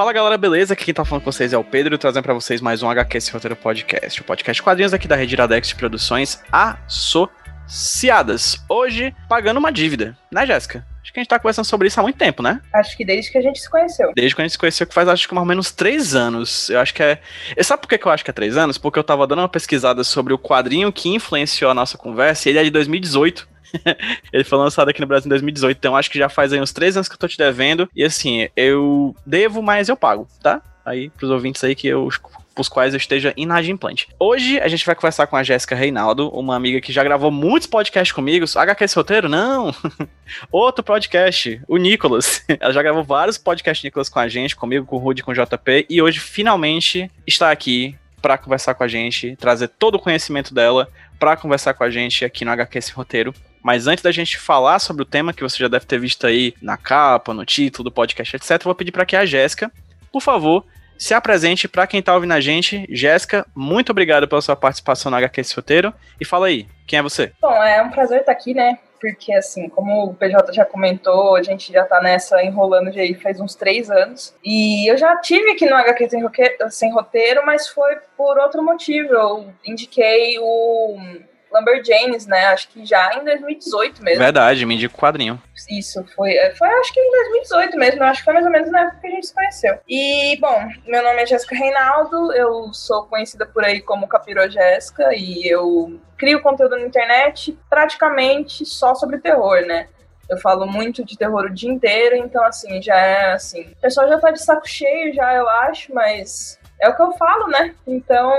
Fala galera, beleza? Aqui quem tá falando com vocês é o Pedro, trazendo para vocês mais um HQ Esse Roteiro Podcast, o podcast quadrinhos aqui da Rede Iradex de Produções Associadas. Hoje, pagando uma dívida, né, Jéssica? Acho que a gente tá conversando sobre isso há muito tempo, né? Acho que desde que a gente se conheceu. Desde que a gente se conheceu, que faz acho que mais ou menos três anos. Eu acho que é. E sabe por que eu acho que é três anos? Porque eu tava dando uma pesquisada sobre o quadrinho que influenciou a nossa conversa e ele é de 2018. ele foi lançado aqui no Brasil em 2018, então acho que já faz aí uns três anos que eu tô te devendo. E assim, eu devo, mas eu pago, tá? Aí, pros ouvintes aí que eu os quais eu esteja inadimplente. Hoje a gente vai conversar com a Jéssica Reinaldo, uma amiga que já gravou muitos podcasts comigo. HQ esse roteiro? Não! Outro podcast, o Nicolas. Ela já gravou vários podcasts Nicolas com a gente, comigo, com o Rudy, com o JP, e hoje finalmente está aqui para conversar com a gente, trazer todo o conhecimento dela para conversar com a gente aqui no HQ esse roteiro. Mas antes da gente falar sobre o tema que você já deve ter visto aí na capa, no título do podcast, etc, eu vou pedir para que a Jéssica, por favor, se apresente para quem tá ouvindo a gente. Jéssica, muito obrigado pela sua participação no HQ esse roteiro. E fala aí, quem é você? Bom, é um prazer estar aqui, né? Porque, assim, como o PJ já comentou, a gente já tá nessa enrolando já faz uns três anos. E eu já tive aqui no HQ sem roteiro, mas foi por outro motivo. Eu indiquei o Lumberjanes, né? Acho que já em 2018 mesmo. Verdade, me indica o quadrinho. Isso, foi, é, foi acho que em 2018 mesmo, acho que foi mais ou menos na época que a gente se conheceu. E, bom, meu nome é Jéssica Reinaldo, eu sou conhecida por aí como Capiro Jéssica e eu crio conteúdo na internet praticamente só sobre terror, né? Eu falo muito de terror o dia inteiro, então assim, já é assim. O pessoal já tá de saco cheio já, eu acho, mas é o que eu falo, né? Então,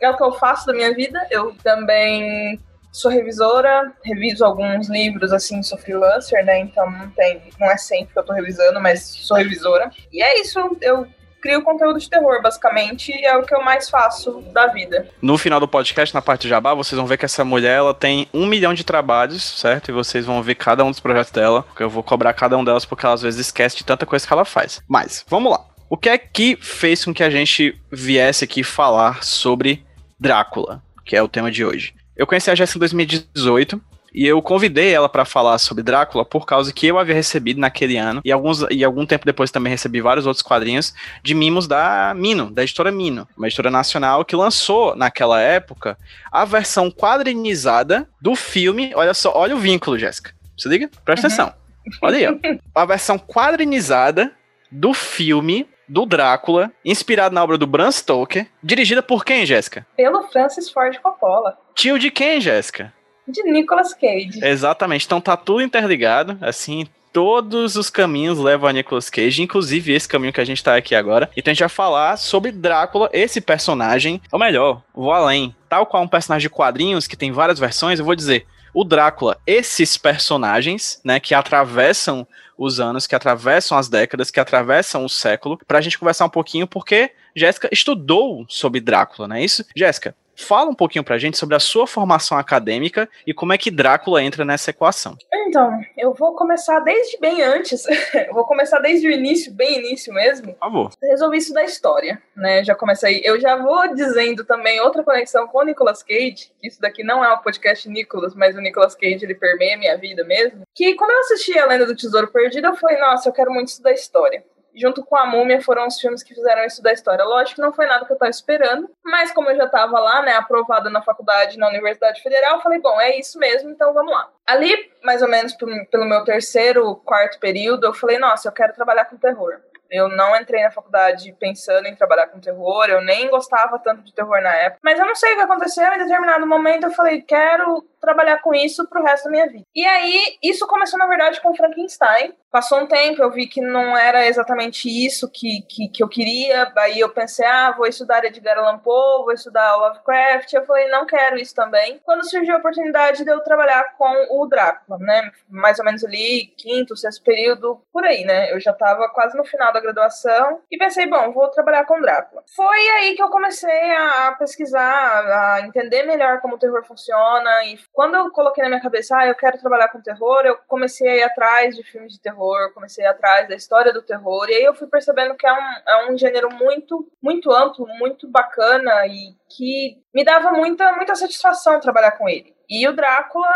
é o que eu faço da minha vida. Eu também sou revisora, reviso alguns livros, assim, sou freelancer, né? Então não tem, não é sempre que eu tô revisando, mas sou revisora. E é isso, eu crio conteúdo de terror, basicamente, e é o que eu mais faço da vida. No final do podcast, na parte de jabá, vocês vão ver que essa mulher, ela tem um milhão de trabalhos, certo? E vocês vão ver cada um dos projetos dela, porque eu vou cobrar cada um delas, porque ela às vezes esquece de tanta coisa que ela faz. Mas, vamos lá. O que é que fez com que a gente viesse aqui falar sobre Drácula, que é o tema de hoje? Eu conheci a Jéssica em 2018 e eu convidei ela para falar sobre Drácula por causa que eu havia recebido naquele ano e alguns e algum tempo depois também recebi vários outros quadrinhos de mimos da Mino, da editora Mino, uma editora nacional que lançou naquela época a versão quadrinizada do filme. Olha só, olha o vínculo, Jéssica. Se liga? Presta uhum. atenção. Olha aí, ó. A versão quadrinizada do filme do Drácula, inspirado na obra do Bram Stoker, dirigida por quem, Jéssica? Pelo Francis Ford Coppola. Tio de quem, Jéssica? De Nicolas Cage. Exatamente, então tá tudo interligado, assim, todos os caminhos levam a Nicolas Cage, inclusive esse caminho que a gente tá aqui agora. Então a gente vai falar sobre Drácula, esse personagem, ou melhor, vou além. Tal qual um personagem de quadrinhos que tem várias versões, eu vou dizer, o Drácula, esses personagens, né, que atravessam os anos, que atravessam as décadas, que atravessam o século, pra gente conversar um pouquinho, porque Jéssica estudou sobre Drácula, não é isso? Jéssica, Fala um pouquinho pra gente sobre a sua formação acadêmica e como é que Drácula entra nessa equação. Então, eu vou começar desde bem antes. vou começar desde o início, bem início mesmo. Por favor. Resolvi isso da história, né? Já comecei. Eu já vou dizendo também outra conexão com o Nicolas Cage. Isso daqui não é o podcast Nicolas, mas o Nicolas Cage ele permeia a minha vida mesmo. Que quando eu assisti a Lenda do Tesouro Perdido, eu falei, nossa, eu quero muito estudar história junto com a Múmia, foram os filmes que fizeram isso da história. Lógico que não foi nada que eu estava esperando, mas como eu já estava lá, né, aprovada na faculdade, na Universidade Federal, falei, bom, é isso mesmo, então vamos lá. Ali, mais ou menos pelo meu terceiro, quarto período, eu falei, nossa, eu quero trabalhar com terror. Eu não entrei na faculdade pensando em trabalhar com terror, eu nem gostava tanto de terror na época. Mas eu não sei o que aconteceu, em determinado momento eu falei, quero trabalhar com isso pro resto da minha vida. E aí, isso começou, na verdade, com Frankenstein. Passou um tempo, eu vi que não era exatamente isso que, que, que eu queria. Aí eu pensei, ah, vou estudar Edgar Allan Poe, vou estudar Lovecraft. Eu falei, não quero isso também. Quando surgiu a oportunidade de eu trabalhar com o Drácula, né? Mais ou menos ali, quinto, sexto período, por aí, né? Eu já tava quase no final da graduação. E pensei, bom, vou trabalhar com Drácula. Foi aí que eu comecei a pesquisar, a entender melhor como o terror funciona e quando eu coloquei na minha cabeça, ah, eu quero trabalhar com terror, eu comecei a ir atrás de filmes de terror, comecei a ir atrás da história do terror, e aí eu fui percebendo que é um, é um gênero muito, muito amplo, muito bacana e que me dava muita, muita satisfação trabalhar com ele. E o Drácula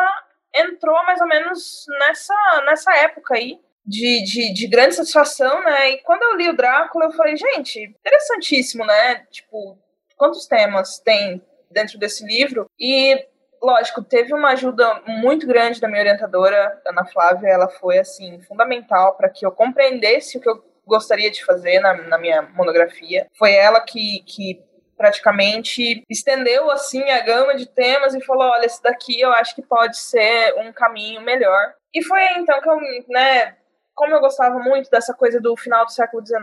entrou mais ou menos nessa, nessa época aí, de, de, de, grande satisfação, né? E quando eu li o Drácula, eu falei, gente, interessantíssimo, né? Tipo, quantos temas tem dentro desse livro? E, lógico, teve uma ajuda muito grande da minha orientadora, Ana Flávia. Ela foi, assim, fundamental para que eu compreendesse o que eu gostaria de fazer na, na minha monografia. Foi ela que, que praticamente estendeu assim a gama de temas e falou: olha, esse daqui eu acho que pode ser um caminho melhor. E foi então que eu, né, como eu gostava muito dessa coisa do final do século XIX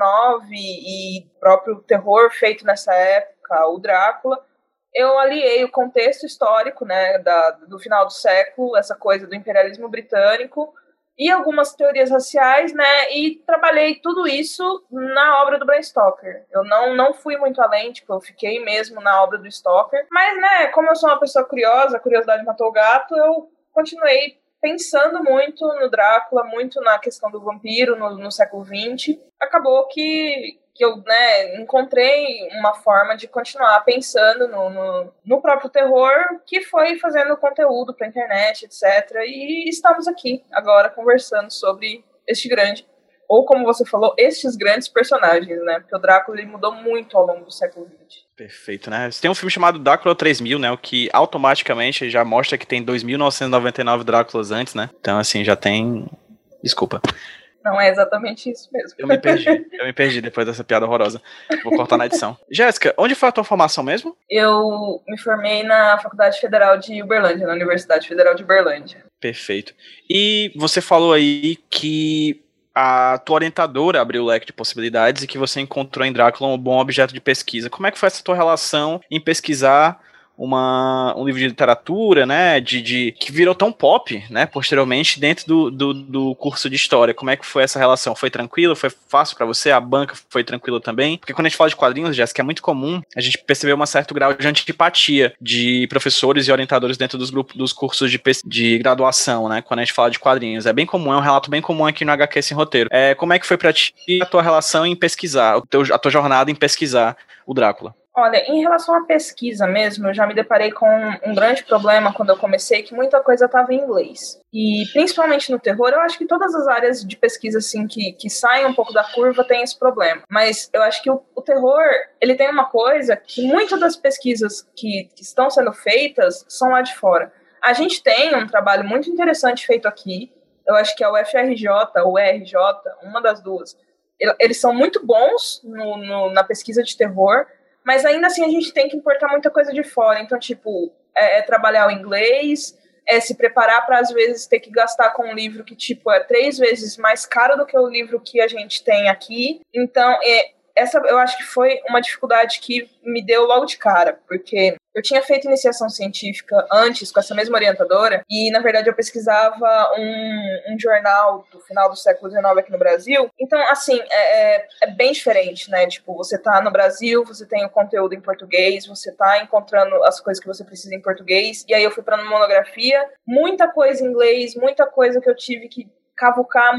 e próprio terror feito nessa época, o Drácula, eu aliei o contexto histórico, né, da, do final do século, essa coisa do imperialismo britânico, e algumas teorias raciais, né? E trabalhei tudo isso na obra do Bram Stoker. Eu não, não fui muito além, tipo, eu fiquei mesmo na obra do Stoker. Mas, né, como eu sou uma pessoa curiosa, a curiosidade matou o gato, eu continuei pensando muito no Drácula, muito na questão do vampiro no, no século XX. Acabou que, que eu né, encontrei uma forma de continuar pensando no, no, no próprio terror, que foi fazendo conteúdo para internet, etc. E estamos aqui agora conversando sobre este grande, ou como você falou, estes grandes personagens, né? Porque o Drácula ele mudou muito ao longo do século XX. Perfeito, né? Tem um filme chamado Drácula 3000, né? O que automaticamente já mostra que tem 2.999 Dráculas antes, né? Então, assim, já tem. Desculpa. Não é exatamente isso mesmo. Eu me perdi. Eu me perdi depois dessa piada horrorosa. Vou cortar na edição. Jéssica, onde foi a tua formação mesmo? Eu me formei na Faculdade Federal de Uberlândia, na Universidade Federal de Uberlândia. Perfeito. E você falou aí que a tua orientadora abriu o leque de possibilidades e que você encontrou em Drácula um bom objeto de pesquisa. Como é que foi essa tua relação em pesquisar uma, um livro de literatura, né, de, de, que virou tão pop, né, posteriormente dentro do, do, do curso de história. Como é que foi essa relação? Foi tranquilo? Foi fácil para você? A banca foi tranquila também? Porque quando a gente fala de quadrinhos, Jéssica, é muito comum a gente perceber um certo grau de antipatia de professores e orientadores dentro dos grupos dos cursos de, de graduação, né, quando a gente fala de quadrinhos. É bem comum, é um relato bem comum aqui no HQ Sem Roteiro. É, como é que foi para ti a tua relação em pesquisar, a tua jornada em pesquisar o Drácula? Olha, em relação à pesquisa mesmo, eu já me deparei com um grande problema quando eu comecei, que muita coisa estava em inglês. E principalmente no terror, eu acho que todas as áreas de pesquisa assim que, que saem um pouco da curva têm esse problema. Mas eu acho que o, o terror, ele tem uma coisa que muitas das pesquisas que, que estão sendo feitas são lá de fora. A gente tem um trabalho muito interessante feito aqui, eu acho que é o FRJ ou RJ, uma das duas. Eles são muito bons no, no, na pesquisa de terror, mas ainda assim a gente tem que importar muita coisa de fora. Então, tipo, é, é trabalhar o inglês, é se preparar para às vezes ter que gastar com um livro que, tipo, é três vezes mais caro do que o livro que a gente tem aqui. Então, é, essa eu acho que foi uma dificuldade que me deu logo de cara, porque eu tinha feito iniciação científica antes com essa mesma orientadora e, na verdade, eu pesquisava um, um jornal do final do século XIX aqui no Brasil. Então, assim, é, é, é, bem diferente, né? Tipo, você tá no Brasil, você tem o conteúdo em português, você tá encontrando as coisas que você precisa em português. E aí eu fui para uma monografia, muita coisa em inglês, muita coisa que eu tive que cavucar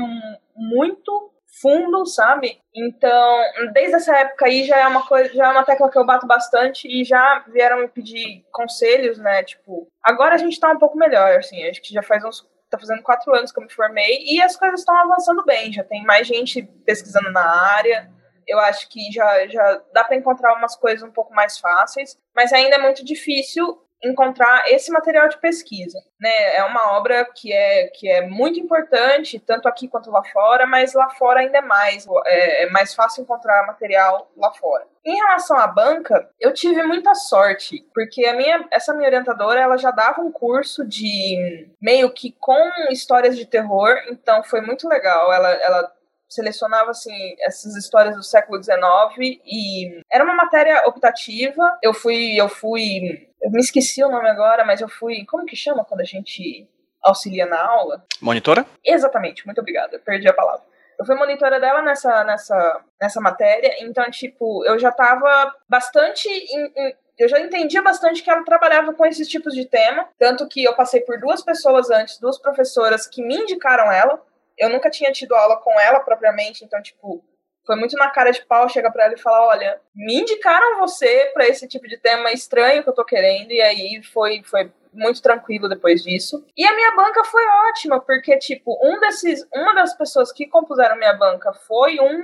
muito fundo, sabe? Então, desde essa época aí já é uma coisa, já é uma tecla que eu bato bastante e já vieram me pedir conselhos, né? Tipo, agora a gente tá um pouco melhor, assim, acho que já faz uns tá fazendo quatro anos que eu me formei e as coisas estão avançando bem, já tem mais gente pesquisando na área. Eu acho que já, já dá para encontrar umas coisas um pouco mais fáceis, mas ainda é muito difícil encontrar esse material de pesquisa, né? É uma obra que é, que é muito importante, tanto aqui quanto lá fora, mas lá fora ainda é mais, é, é mais fácil encontrar material lá fora. Em relação à banca, eu tive muita sorte, porque a minha, essa minha orientadora, ela já dava um curso de meio que com histórias de terror, então foi muito legal. Ela, ela selecionava assim essas histórias do século XIX e era uma matéria optativa. Eu fui, eu fui, eu me esqueci o nome agora, mas eu fui, como que chama quando a gente auxilia na aula? Monitora? Exatamente, muito obrigada. Perdi a palavra. Eu fui monitora dela nessa, nessa, nessa matéria, então, tipo, eu já tava bastante. In, in, eu já entendia bastante que ela trabalhava com esses tipos de tema, tanto que eu passei por duas pessoas antes, duas professoras que me indicaram ela eu nunca tinha tido aula com ela propriamente, então, tipo, foi muito na cara de pau chegar para ela e falar: olha, me indicaram você para esse tipo de tema estranho que eu tô querendo, e aí foi, foi muito tranquilo depois disso. E a minha banca foi ótima, porque, tipo, um desses, uma das pessoas que compuseram minha banca foi um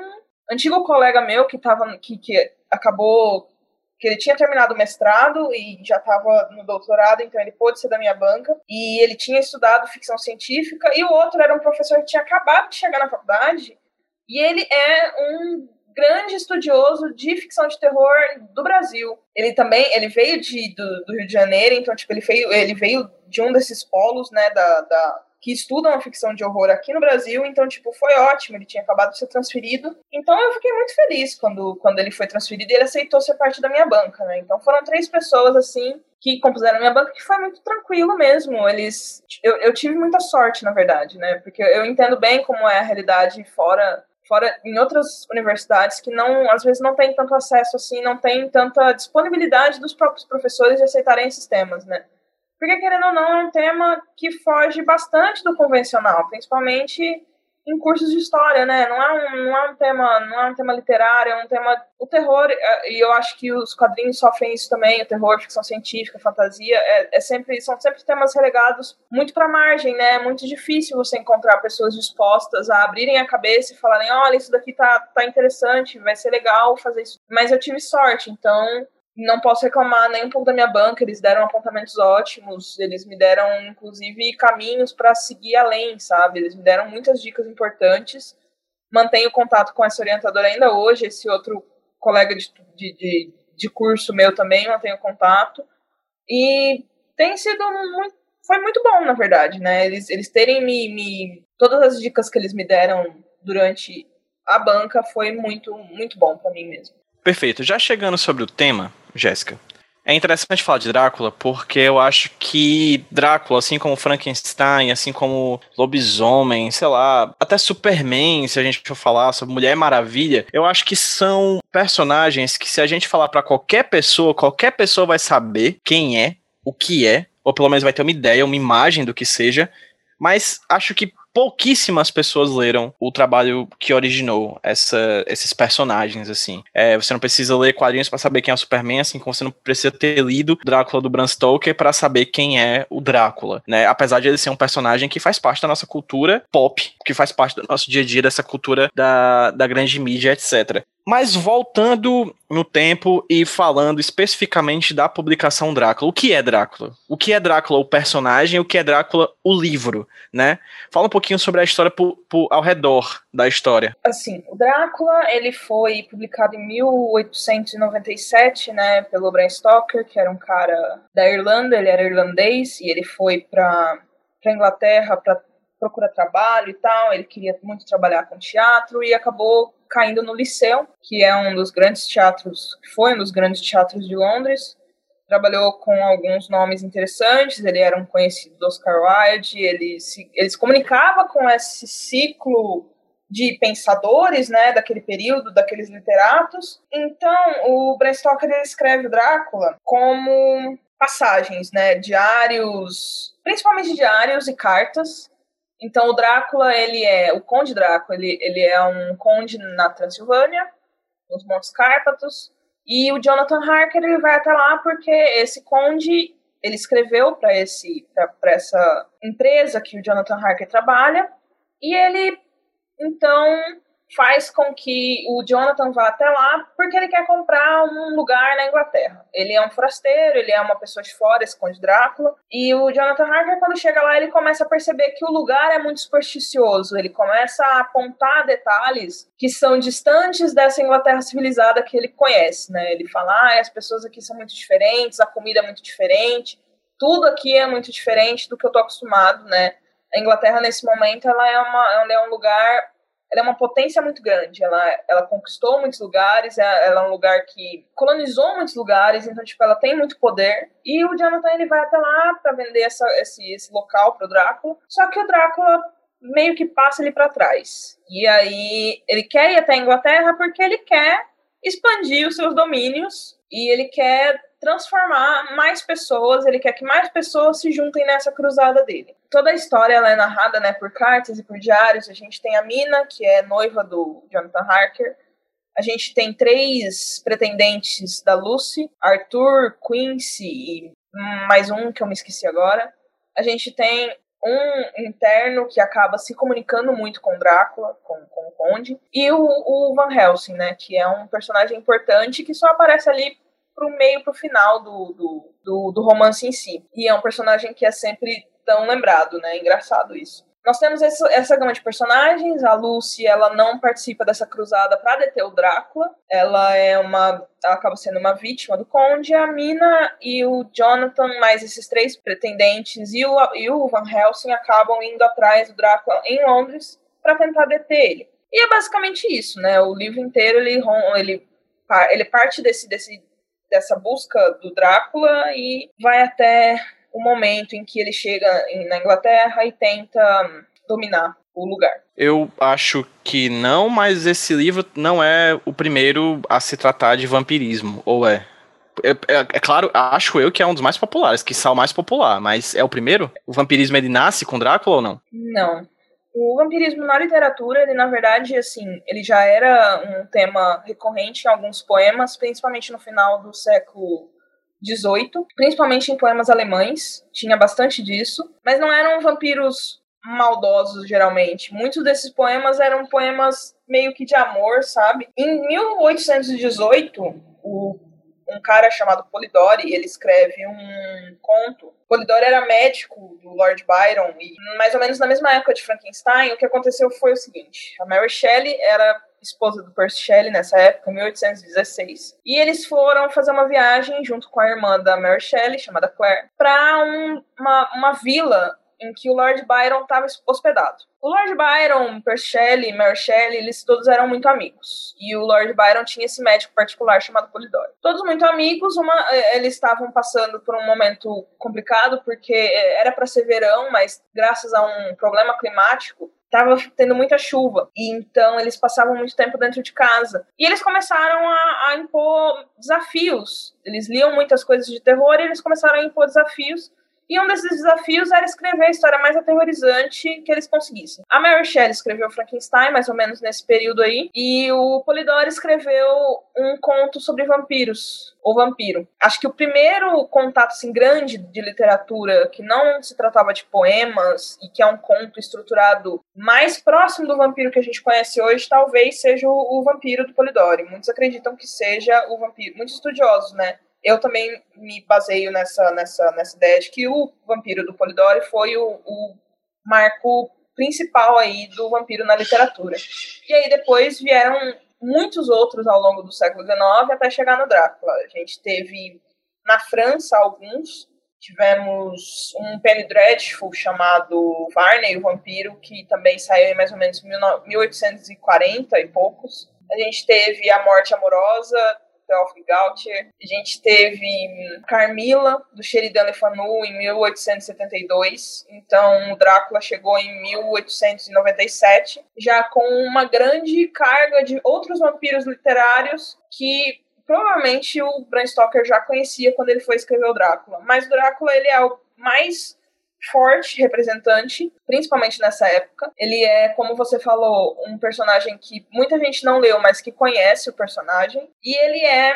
antigo colega meu que tava, que, que acabou que ele tinha terminado o mestrado e já estava no doutorado, então ele pôde ser da minha banca. E ele tinha estudado ficção científica, e o outro era um professor que tinha acabado de chegar na faculdade, e ele é um grande estudioso de ficção de terror do Brasil. Ele também, ele veio de, do, do Rio de Janeiro, então, tipo, ele veio, ele veio de um desses polos, né, da, da que estudam a ficção de horror aqui no Brasil, então, tipo, foi ótimo, ele tinha acabado de ser transferido. Então eu fiquei muito feliz quando, quando ele foi transferido e ele aceitou ser parte da minha banca, né? Então foram três pessoas, assim, que compuseram a minha banca, que foi muito tranquilo mesmo. Eles. Eu, eu tive muita sorte, na verdade, né? Porque eu entendo bem como é a realidade fora fora em outras universidades que não às vezes não tem tanto acesso assim, não tem tanta disponibilidade dos próprios professores de aceitarem esses temas, né? Porque querendo ou não é um tema que foge bastante do convencional, principalmente em cursos de história, né? Não é um, não é um tema, não é um tema literário, é um tema o terror é, e eu acho que os quadrinhos sofrem isso também, o terror, ficção científica, fantasia, é, é sempre são sempre temas relegados muito para margem, né? É muito difícil você encontrar pessoas dispostas a abrirem a cabeça e falarem, olha, isso daqui tá tá interessante, vai ser legal fazer isso. Mas eu tive sorte, então não posso reclamar nem um pouco da minha banca, eles deram apontamentos ótimos, eles me deram, inclusive, caminhos para seguir além, sabe? Eles me deram muitas dicas importantes. Mantenho contato com essa orientadora ainda hoje, esse outro colega de, de, de, de curso meu também mantenho contato. E tem sido muito. Foi muito bom, na verdade, né? Eles, eles terem me, me. Todas as dicas que eles me deram durante a banca foi muito, muito bom para mim mesmo. Perfeito. Já chegando sobre o tema, Jéssica, é interessante falar de Drácula porque eu acho que Drácula, assim como Frankenstein, assim como Lobisomem, sei lá, até Superman, se a gente for falar sobre Mulher Maravilha, eu acho que são personagens que se a gente falar para qualquer pessoa, qualquer pessoa vai saber quem é, o que é, ou pelo menos vai ter uma ideia, uma imagem do que seja, mas acho que pouquíssimas pessoas leram o trabalho que originou essa, esses personagens, assim. É, você não precisa ler quadrinhos para saber quem é o Superman, assim como você não precisa ter lido Drácula do Bram Stoker para saber quem é o Drácula, né? Apesar de ele ser um personagem que faz parte da nossa cultura pop, que faz parte do nosso dia a dia, dessa cultura da, da grande mídia, etc. Mas voltando no tempo e falando especificamente da publicação Drácula. O que é Drácula? O que é Drácula, o personagem? O que é Drácula, o livro, né? Fala um pouquinho sobre a história por, por, ao redor da história. Assim, o Drácula, ele foi publicado em 1897, né, pelo Bram Stoker, que era um cara da Irlanda, ele era irlandês, e ele foi para para Inglaterra para procurar trabalho e tal, ele queria muito trabalhar com teatro e acabou caindo no Liceu, que é um dos grandes teatros, foi um dos grandes teatros de Londres. Trabalhou com alguns nomes interessantes, ele era um conhecido do Oscar Wilde, ele se, ele se comunicava com esse ciclo de pensadores, né, daquele período, daqueles literatos. Então, o Bram Stoker escreve o Drácula como passagens, né, diários, principalmente diários e cartas então o Drácula, ele é o Conde Drácula, ele, ele é um conde na Transilvânia, nos Montes Cárpatos, e o Jonathan Harker ele vai até lá porque esse conde ele escreveu para esse para essa empresa que o Jonathan Harker trabalha e ele então faz com que o Jonathan vá até lá porque ele quer comprar um lugar na Inglaterra. Ele é um forasteiro, ele é uma pessoa de fora, esse Conde Drácula. E o Jonathan Harker, quando chega lá, ele começa a perceber que o lugar é muito supersticioso. Ele começa a apontar detalhes que são distantes dessa Inglaterra civilizada que ele conhece, né? Ele fala, ah, as pessoas aqui são muito diferentes, a comida é muito diferente, tudo aqui é muito diferente do que eu tô acostumado, né? A Inglaterra, nesse momento, ela é, uma, ela é um lugar ela é uma potência muito grande. Ela, ela conquistou muitos lugares, é, ela é um lugar que colonizou muitos lugares, então, tipo, ela tem muito poder. E o Jonathan, ele vai até lá para vender essa, esse, esse local pro Drácula. Só que o Drácula meio que passa ele para trás. E aí ele quer ir até a Inglaterra porque ele quer expandir os seus domínios e ele quer transformar mais pessoas, ele quer que mais pessoas se juntem nessa cruzada dele. Toda a história ela é narrada né, por cartas e por diários. A gente tem a Mina, que é noiva do Jonathan Harker. A gente tem três pretendentes da Lucy, Arthur, Quincy e mais um que eu me esqueci agora. A gente tem um interno que acaba se comunicando muito com Drácula, com, com o Conde, e o, o, Van Helsing, né, que é um personagem importante que só aparece ali pro meio, pro final do, do, do, do romance em si. E é um personagem que é sempre tão lembrado, né, engraçado isso. Nós temos essa, essa gama de personagens. A Lucy, ela não participa dessa cruzada para deter o Drácula. Ela é uma, ela acaba sendo uma vítima do Conde. A Mina e o Jonathan, mais esses três pretendentes e o, e o Van Helsing acabam indo atrás do Drácula em Londres para tentar deter ele. E é basicamente isso, né? O livro inteiro ele ele ele parte desse, desse dessa busca do Drácula e vai até o momento em que ele chega na Inglaterra e tenta dominar o lugar. Eu acho que não, mas esse livro não é o primeiro a se tratar de vampirismo, ou é? É, é, é, claro, acho eu que é um dos mais populares, que são o mais popular, mas é o primeiro? O vampirismo ele nasce com Drácula ou não? Não. O vampirismo na literatura, ele na verdade, assim, ele já era um tema recorrente em alguns poemas, principalmente no final do século 18, principalmente em poemas alemães, tinha bastante disso, mas não eram vampiros maldosos geralmente. Muitos desses poemas eram poemas meio que de amor, sabe? Em 1818, o, um cara chamado Polidori, ele escreve um conto. Polidori era médico do Lord Byron e mais ou menos na mesma época de Frankenstein, o que aconteceu foi o seguinte: a Mary Shelley era esposa do Percy Shelley nessa época, 1816. E eles foram fazer uma viagem junto com a irmã da Mary Shelley, chamada Claire, para um, uma, uma vila em que o Lord Byron estava hospedado. O Lord Byron, Percy Shelley, Mary Shelley, eles todos eram muito amigos. E o Lord Byron tinha esse médico particular chamado Polidori. Todos muito amigos, uma, eh, eles estavam passando por um momento complicado porque eh, era para ser verão, mas graças a um problema climático, estava tendo muita chuva e então eles passavam muito tempo dentro de casa e eles começaram a, a, impor desafios eles liam muitas coisas de terror e eles começaram a impor desafios e um desses desafios era escrever a história mais aterrorizante que eles conseguissem. A Mary Shelley escreveu Frankenstein, mais ou menos nesse período aí, e o Polidori escreveu um conto sobre vampiros, o vampiro. Acho que o primeiro contato assim, grande de literatura que não se tratava de poemas e que é um conto estruturado mais próximo do vampiro que a gente conhece hoje, talvez seja o, o vampiro do Polidori. Muitos acreditam que seja o vampiro, muitos estudiosos, né? Eu também me baseio nessa, nessa, nessa ideia de que o vampiro do Polidori foi o, o marco principal aí do vampiro na literatura. E aí depois vieram muitos outros ao longo do século XIX até chegar no Drácula. A gente teve na França alguns, tivemos um Penny Dreadful chamado Varney, o vampiro, que também saiu em mais ou menos 1840 e poucos. A gente teve A Morte Amorosa, Theophile Gautier. A gente teve Carmila, do Sheridan Le Fanu, em 1872. Então, o Drácula chegou em 1897, já com uma grande carga de outros vampiros literários que provavelmente o Bram Stoker já conhecia quando ele foi escrever o Drácula. Mas o Drácula, ele é o mais forte representante, principalmente nessa época. Ele é, como você falou, um personagem que muita gente não leu, mas que conhece o personagem. E ele é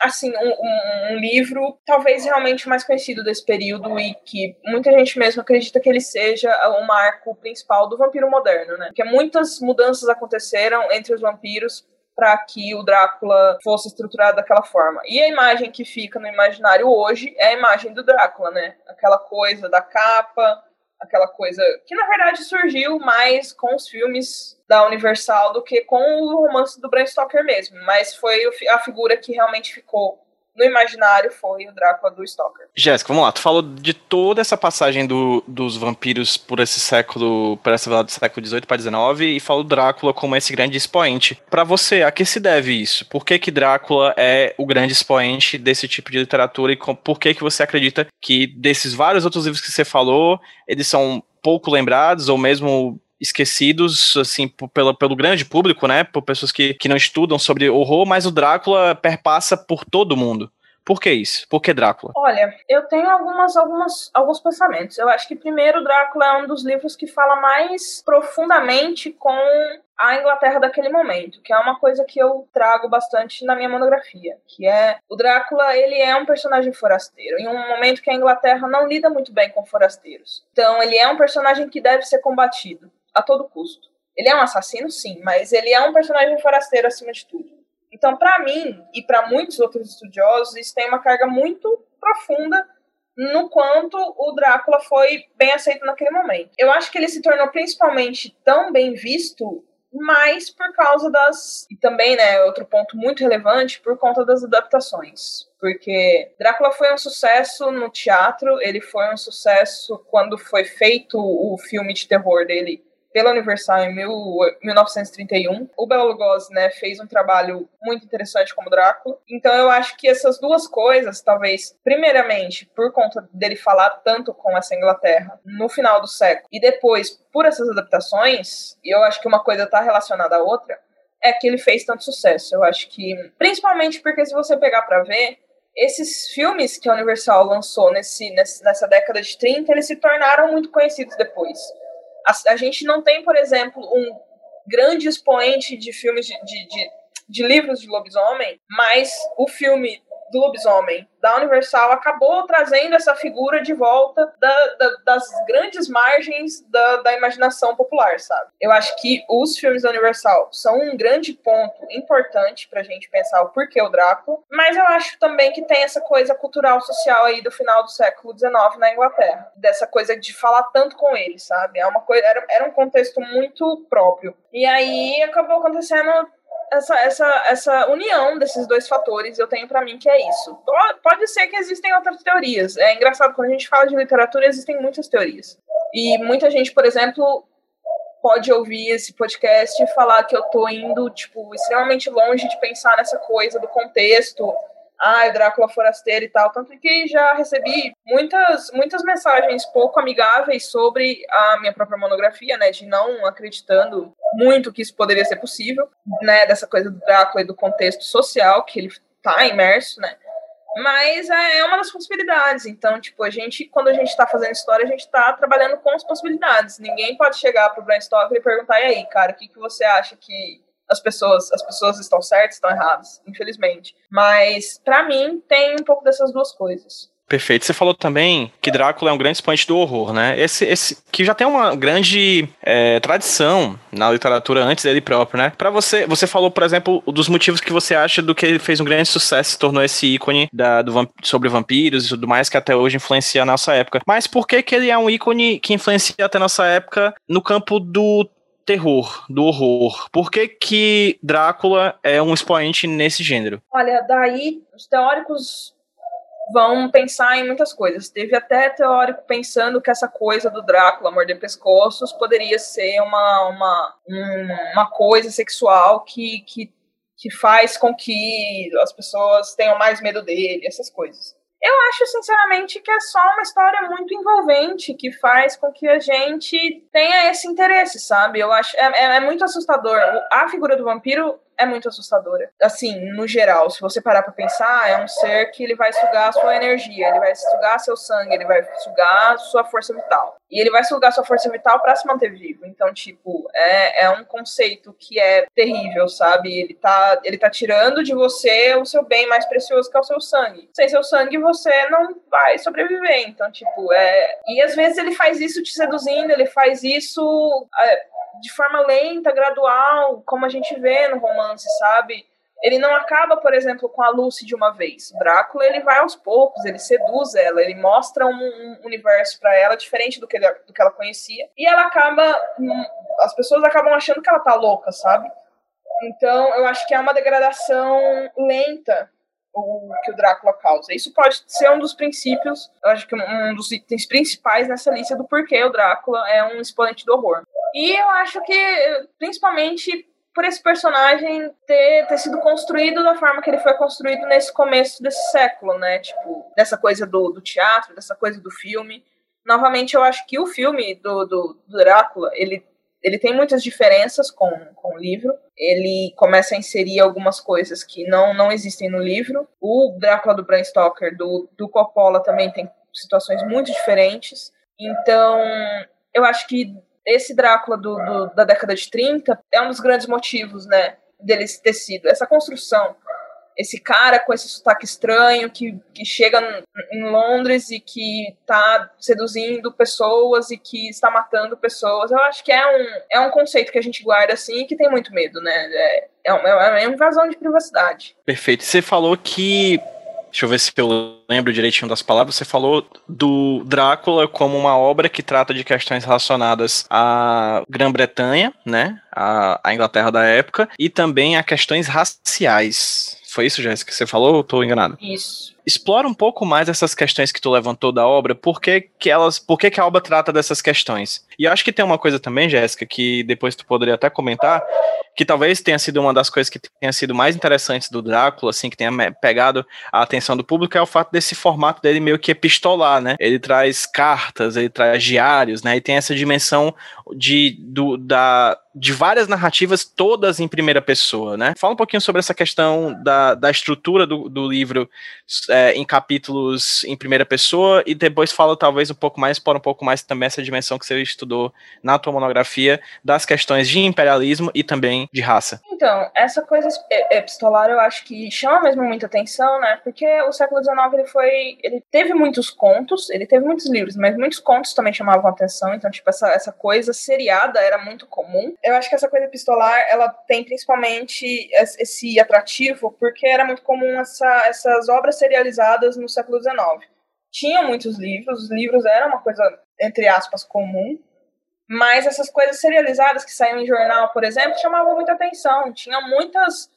assim, um, um, um, livro talvez realmente mais conhecido desse período e que muita gente mesmo acredita que ele seja o marco principal do vampiro moderno, né? Porque muitas mudanças aconteceram entre os vampiros para que o Drácula fosse estruturado daquela forma. E a imagem que fica no imaginário hoje é a imagem do Drácula, né? Aquela coisa da capa, aquela coisa que na verdade surgiu mais com os filmes da Universal do que com o romance do Bram Stoker mesmo, mas foi a figura que realmente ficou no imaginário foi o Drácula do Stoker. Jéssica, vamos lá. Tu falou de toda essa passagem do, dos vampiros por esse século, por essa do século XVIII para XIX e falou do Drácula como esse grande expoente. Para você, a que se deve isso? Por que que Drácula é o grande expoente desse tipo de literatura e por que que você acredita que desses vários outros livros que você falou, eles são pouco lembrados ou mesmo esquecidos, assim, pelo, pelo grande público, né? Por pessoas que, que não estudam sobre horror, mas o Drácula perpassa por todo mundo. Por que isso? Por que Drácula? Olha, eu tenho algumas, algumas, alguns pensamentos. Eu acho que primeiro Drácula é um dos livros que fala mais profundamente com a Inglaterra daquele momento, que é uma coisa que eu trago bastante na minha monografia, que é o Drácula, ele é um personagem forasteiro, em um momento que a Inglaterra não lida muito bem com forasteiros. Então, ele é um personagem que deve ser combatido a todo custo. Ele é um assassino, sim, mas ele é um personagem forasteiro acima de tudo. Então, para mim e para muitos outros estudiosos, isso tem uma carga muito profunda no quanto o Drácula foi bem aceito naquele momento. Eu acho que ele se tornou principalmente tão bem visto mais por causa das. E também, né, outro ponto muito relevante, por conta das adaptações. Porque Drácula foi um sucesso no teatro, ele foi um sucesso quando foi feito o filme de terror dele pela Universal em mil, 1931. O Bela Lugosi, né, fez um trabalho muito interessante como Drácula. Então eu acho que essas duas coisas, talvez, primeiramente, por conta dele falar tanto com essa Inglaterra no final do século, e depois por essas adaptações, e eu acho que uma coisa está relacionada à outra, é que ele fez tanto sucesso. Eu acho que, principalmente porque se você pegar para ver, esses filmes que a Universal lançou nesse, nessa década de 30, eles se tornaram muito conhecidos depois. A, a gente não tem, por exemplo, um grande expoente de filmes de, de, de, de livros de lobisomem, mas o filme do lobisomem da Universal acabou trazendo essa figura de volta da, da, das grandes margens da, da, imaginação popular, sabe? Eu acho que os filmes da Universal são um grande ponto importante pra gente pensar o porquê o Drácula, mas eu acho também que tem essa coisa cultural social aí do final do século XIX na Inglaterra, dessa coisa de falar tanto com ele, sabe? É uma coisa, era, era um contexto muito próprio. E aí acabou acontecendo essa, essa, essa união desses dois fatores, eu tenho para mim que é isso. Pode ser que existem outras teorias. É engraçado, quando a gente fala de literatura, existem muitas teorias. E muita gente, por exemplo, pode ouvir esse podcast e falar que eu tô indo, tipo, extremamente longe de pensar nessa coisa do contexto ah, Drácula forasteiro e tal. Tanto que já recebi muitas, muitas mensagens pouco amigáveis sobre a minha própria monografia, né? De não acreditando muito que isso poderia ser possível, né? Dessa coisa do Drácula e do contexto social que ele tá imerso, né? Mas é, é uma das possibilidades. Então, tipo, a gente, quando a gente está fazendo história, a gente está trabalhando com as possibilidades. Ninguém pode chegar pro Bram Stoker e perguntar, e aí, cara, o que, que você acha que as pessoas, as pessoas estão certas, estão erradas, infelizmente. Mas para mim tem um pouco dessas duas coisas. Perfeito. Você falou também que Drácula é um grande expoente do horror, né? Esse, esse que já tem uma grande é, tradição na literatura antes dele próprio, né? Para você, você falou, por exemplo, dos motivos que você acha do que ele fez um grande sucesso, se tornou esse ícone da, do, sobre vampiros e tudo mais que até hoje influencia a nossa época. Mas por que que ele é um ícone que influencia até a nossa época no campo do terror, do horror. Por que, que Drácula é um expoente nesse gênero? Olha, daí os teóricos vão pensar em muitas coisas. Teve até teórico pensando que essa coisa do Drácula morder pescoços poderia ser uma, uma, uma coisa sexual que, que, que faz com que as pessoas tenham mais medo dele, essas coisas. Eu acho, sinceramente, que é só uma história muito envolvente que faz com que a gente tenha esse interesse, sabe? Eu acho. É, é muito assustador. A figura do vampiro é muito assustadora. Assim, no geral, se você parar pra pensar, é um ser que ele vai sugar a sua energia, ele vai sugar seu sangue, ele vai sugar sua força vital. E ele vai sugar sua força vital para se manter vivo. Então, tipo, é, é um conceito que é terrível, sabe? Ele tá, ele tá tirando de você o seu bem mais precioso, que é o seu sangue. Sem seu sangue, você não vai sobreviver. Então, tipo, é. E às vezes ele faz isso te seduzindo, ele faz isso. É, de forma lenta, gradual, como a gente vê no romance, sabe? Ele não acaba, por exemplo, com a Lucy de uma vez. Drácula, ele vai aos poucos, ele seduz ela, ele mostra um, um universo para ela diferente do que, ele, do que ela conhecia. E ela acaba. Hum, as pessoas acabam achando que ela tá louca, sabe? Então, eu acho que é uma degradação lenta o que o Drácula causa. Isso pode ser um dos princípios, acho que um dos itens principais nessa lista do porquê o Drácula é um expoente do horror. E eu acho que, principalmente por esse personagem ter, ter sido construído da forma que ele foi construído nesse começo desse século, né? Tipo, dessa coisa do, do teatro, dessa coisa do filme. Novamente, eu acho que o filme do, do, do Drácula, ele ele tem muitas diferenças com, com o livro. Ele começa a inserir algumas coisas que não, não existem no livro. O Drácula do Bram Stoker, do, do Coppola, também tem situações muito diferentes. Então, eu acho que esse Drácula do, do, da década de 30 é um dos grandes motivos, né, dele ter sido essa construção esse cara com esse sotaque estranho que, que chega em Londres e que tá seduzindo pessoas e que está matando pessoas. Eu acho que é um, é um conceito que a gente guarda assim e que tem muito medo, né? É, é, uma, é uma invasão de privacidade. Perfeito. Você falou que Deixa eu ver se eu lembro direitinho das palavras. Você falou do Drácula como uma obra que trata de questões relacionadas à Grã-Bretanha, né? A, Inglaterra da época, e também a questões raciais. Foi isso, Jéssica, que você falou ou estou enganado? Isso. Explora um pouco mais essas questões que tu levantou da obra, por que, que elas, por que, que a obra trata dessas questões. E acho que tem uma coisa também, Jéssica, que depois tu poderia até comentar, que talvez tenha sido uma das coisas que tenha sido mais interessantes do Drácula, assim, que tenha pegado a atenção do público, é o fato desse formato dele meio que epistolar, né? Ele traz cartas, ele traz diários, né? E tem essa dimensão de, do, da, de várias narrativas, todas em primeira pessoa, né? Fala um pouquinho sobre essa questão da, da estrutura do, do livro é, em capítulos em primeira pessoa e depois fala talvez um pouco mais, por um pouco mais também essa dimensão que você estudou na tua monografia das questões de imperialismo e também de raça. Então, essa coisa epistolar eu acho que chama mesmo muita atenção, né? Porque o século XIX ele foi. Ele teve muitos contos, ele teve muitos livros, mas muitos contos também chamavam atenção. Então, tipo, essa, essa coisa seriada era muito comum. Eu acho que essa coisa epistolar ela tem principalmente esse atrativo porque era muito comum essa, essas obras serializadas no século XIX. Tinham muitos livros, os livros eram uma coisa, entre aspas, comum. Mas essas coisas serializadas que saíam em jornal, por exemplo, chamavam muita atenção. Tinha muitas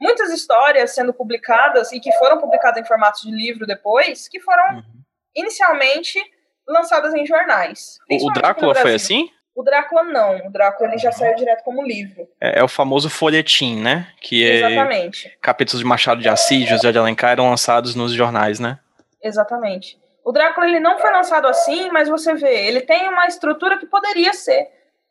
muitas histórias sendo publicadas e que foram publicadas em formatos de livro depois, que foram uhum. inicialmente lançadas em jornais. O Drácula foi assim? O Drácula não. O Drácula ele já uhum. saiu direto como livro. É, é, o famoso folhetim, né? Que é Exatamente. capítulos de Machado de Assis, José de Alencar eram lançados nos jornais, né? Exatamente. O Drácula ele não foi lançado assim, mas você vê, ele tem uma estrutura que poderia ser.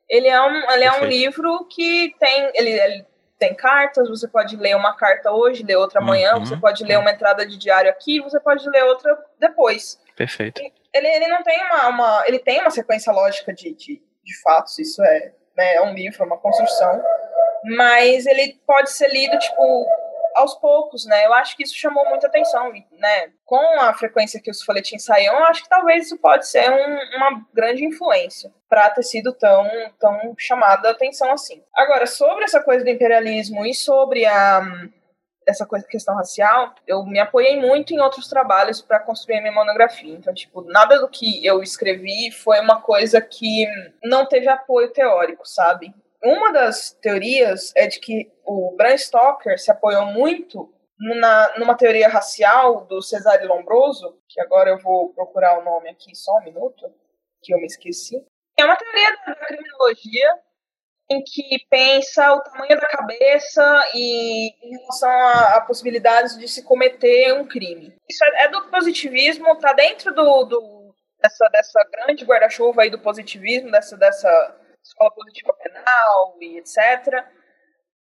Ele é um, ele é um livro que tem, ele, ele, tem cartas, você pode ler uma carta hoje, ler outra amanhã, uhum. você pode ler uma entrada de diário aqui, você pode ler outra depois. Perfeito. Ele, ele não tem uma, uma ele tem uma sequência lógica de, de, de fatos, isso é, né, é um livro, é uma construção, mas ele pode ser lido, tipo, aos poucos, né? Eu acho que isso chamou muita atenção, né? Com a frequência que os folhetins saíam, eu acho que talvez isso pode ser um, uma grande influência para ter sido tão, tão chamada a atenção assim. Agora, sobre essa coisa do imperialismo e sobre a essa coisa questão racial, eu me apoiei muito em outros trabalhos para construir a minha monografia. Então, tipo, nada do que eu escrevi foi uma coisa que não teve apoio teórico, sabe? Uma das teorias é de que o Bram Stoker se apoiou muito na, numa teoria racial do Cesare Lombroso, que agora eu vou procurar o nome aqui só um minuto, que eu me esqueci. É uma teoria da criminologia em que pensa o tamanho da cabeça e em relação a, a possibilidades de se cometer um crime. Isso é, é do positivismo, está dentro do, do, dessa, dessa grande guarda-chuva aí do positivismo, dessa, dessa escola positiva penal e etc.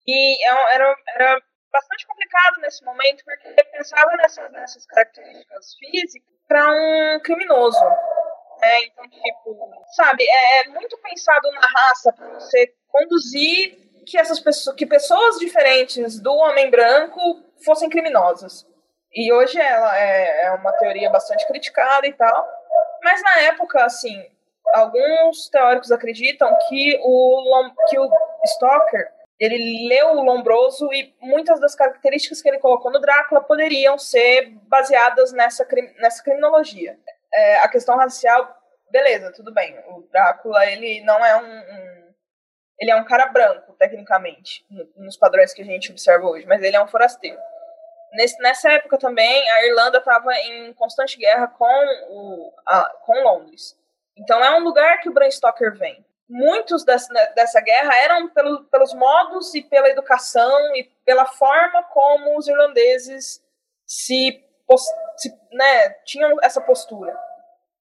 E é era, era bastante complicado nesse momento, porque pensava nessas características físicas para um criminoso. É, então, tipo, sabe, é, é muito pensado na raça para você conduzir que essas pessoas, que pessoas diferentes do homem branco fossem criminosas. E hoje ela é, é uma teoria bastante criticada e tal, mas na época, assim, alguns teóricos acreditam que o, que o Stoker ele leu o Lombroso e muitas das características que ele colocou no Drácula poderiam ser baseadas nessa, nessa criminologia. É, a questão racial, beleza, tudo bem. O Drácula, ele não é um, um ele é um cara branco, tecnicamente, nos padrões que a gente observa hoje, mas ele é um forasteiro. Nesse, nessa época também, a Irlanda estava em constante guerra com, o, a, com Londres. Então é um lugar que o Bram Stoker vem. Muitos dessa, né, dessa guerra eram pelo, pelos modos e pela educação e pela forma como os irlandeses se, se né, tinham essa postura.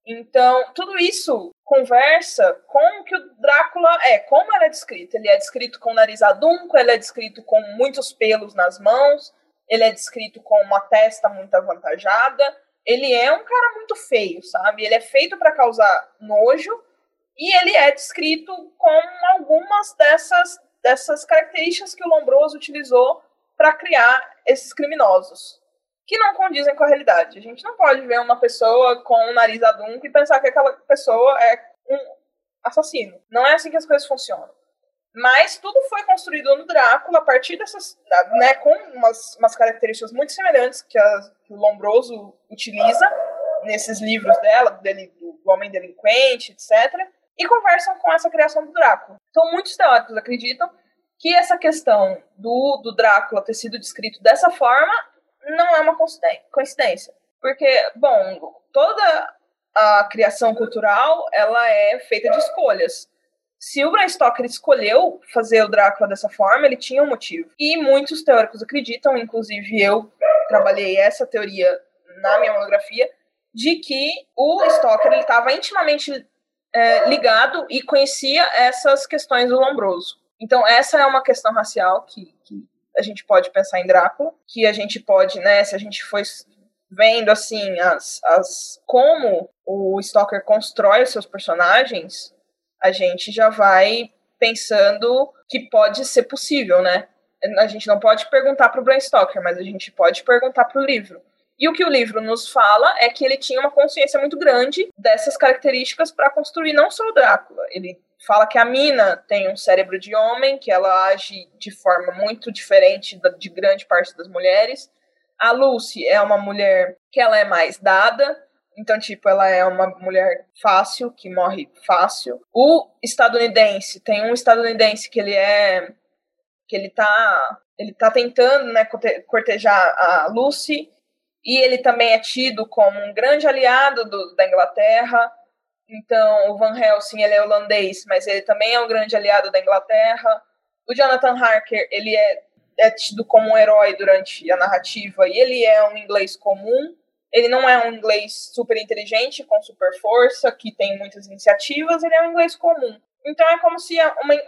Então, tudo isso conversa com o que o Drácula é, como ele é descrito. Ele é descrito com o nariz adunco, ele é descrito com muitos pelos nas mãos, ele é descrito com uma testa muito avantajada, ele é um cara muito feio, sabe? Ele é feito para causar nojo E ele é descrito com algumas dessas, dessas características que o Lombroso utilizou para criar esses criminosos, que não condizem com a realidade. A gente não pode ver uma pessoa com um nariz adunco e pensar que aquela pessoa é um assassino. Não é assim que as coisas funcionam. Mas tudo foi construído no Drácula a partir dessas. Né, com umas, umas características muito semelhantes que, a, que o Lombroso utiliza nesses livros dela, dele, do Homem Delinquente, etc. E conversam com essa criação do Drácula. Então, muitos teóricos acreditam que essa questão do, do Drácula ter sido descrito dessa forma não é uma coincidência. Porque, bom, toda a criação cultural ela é feita de escolhas se o Bram Stoker escolheu fazer o Drácula dessa forma, ele tinha um motivo. E muitos teóricos acreditam, inclusive eu trabalhei essa teoria na minha monografia, de que o Stoker estava intimamente é, ligado e conhecia essas questões do Lombroso. Então, essa é uma questão racial que, que a gente pode pensar em Drácula, que a gente pode, né, se a gente for vendo assim as, as como o Stoker constrói os seus personagens, a gente já vai pensando que pode ser possível, né? A gente não pode perguntar para o Bram Stoker, mas a gente pode perguntar para o livro. E o que o livro nos fala é que ele tinha uma consciência muito grande dessas características para construir não só o Drácula. Ele fala que a Mina tem um cérebro de homem, que ela age de forma muito diferente de grande parte das mulheres. A Lucy é uma mulher que ela é mais dada, então, tipo, ela é uma mulher fácil, que morre fácil. O estadunidense, tem um estadunidense que ele é. que ele tá. Ele tá tentando, né, cortejar a Lucy. E ele também é tido como um grande aliado do, da Inglaterra. Então, o Van Helsing, ele é holandês, mas ele também é um grande aliado da Inglaterra. O Jonathan Harker, ele é, é tido como um herói durante a narrativa e ele é um inglês comum. Ele não é um inglês super inteligente, com super força, que tem muitas iniciativas, ele é um inglês comum. Então é como se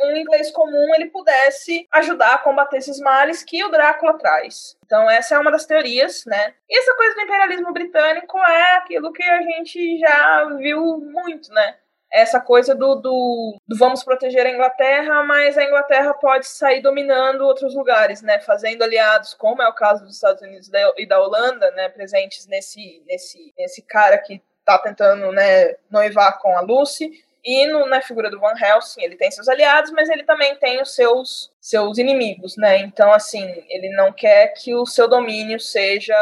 um inglês comum ele pudesse ajudar a combater esses males que o Drácula traz. Então essa é uma das teorias, né? E essa coisa do imperialismo britânico é aquilo que a gente já viu muito, né? essa coisa do, do, do, vamos proteger a Inglaterra, mas a Inglaterra pode sair dominando outros lugares, né, fazendo aliados, como é o caso dos Estados Unidos e da Holanda, né, presentes nesse, nesse, nesse cara que está tentando né, noivar com a Lucy. E no, na figura do Van Helsing, ele tem seus aliados, mas ele também tem os seus, seus inimigos, né? Então, assim, ele não quer que o seu domínio seja.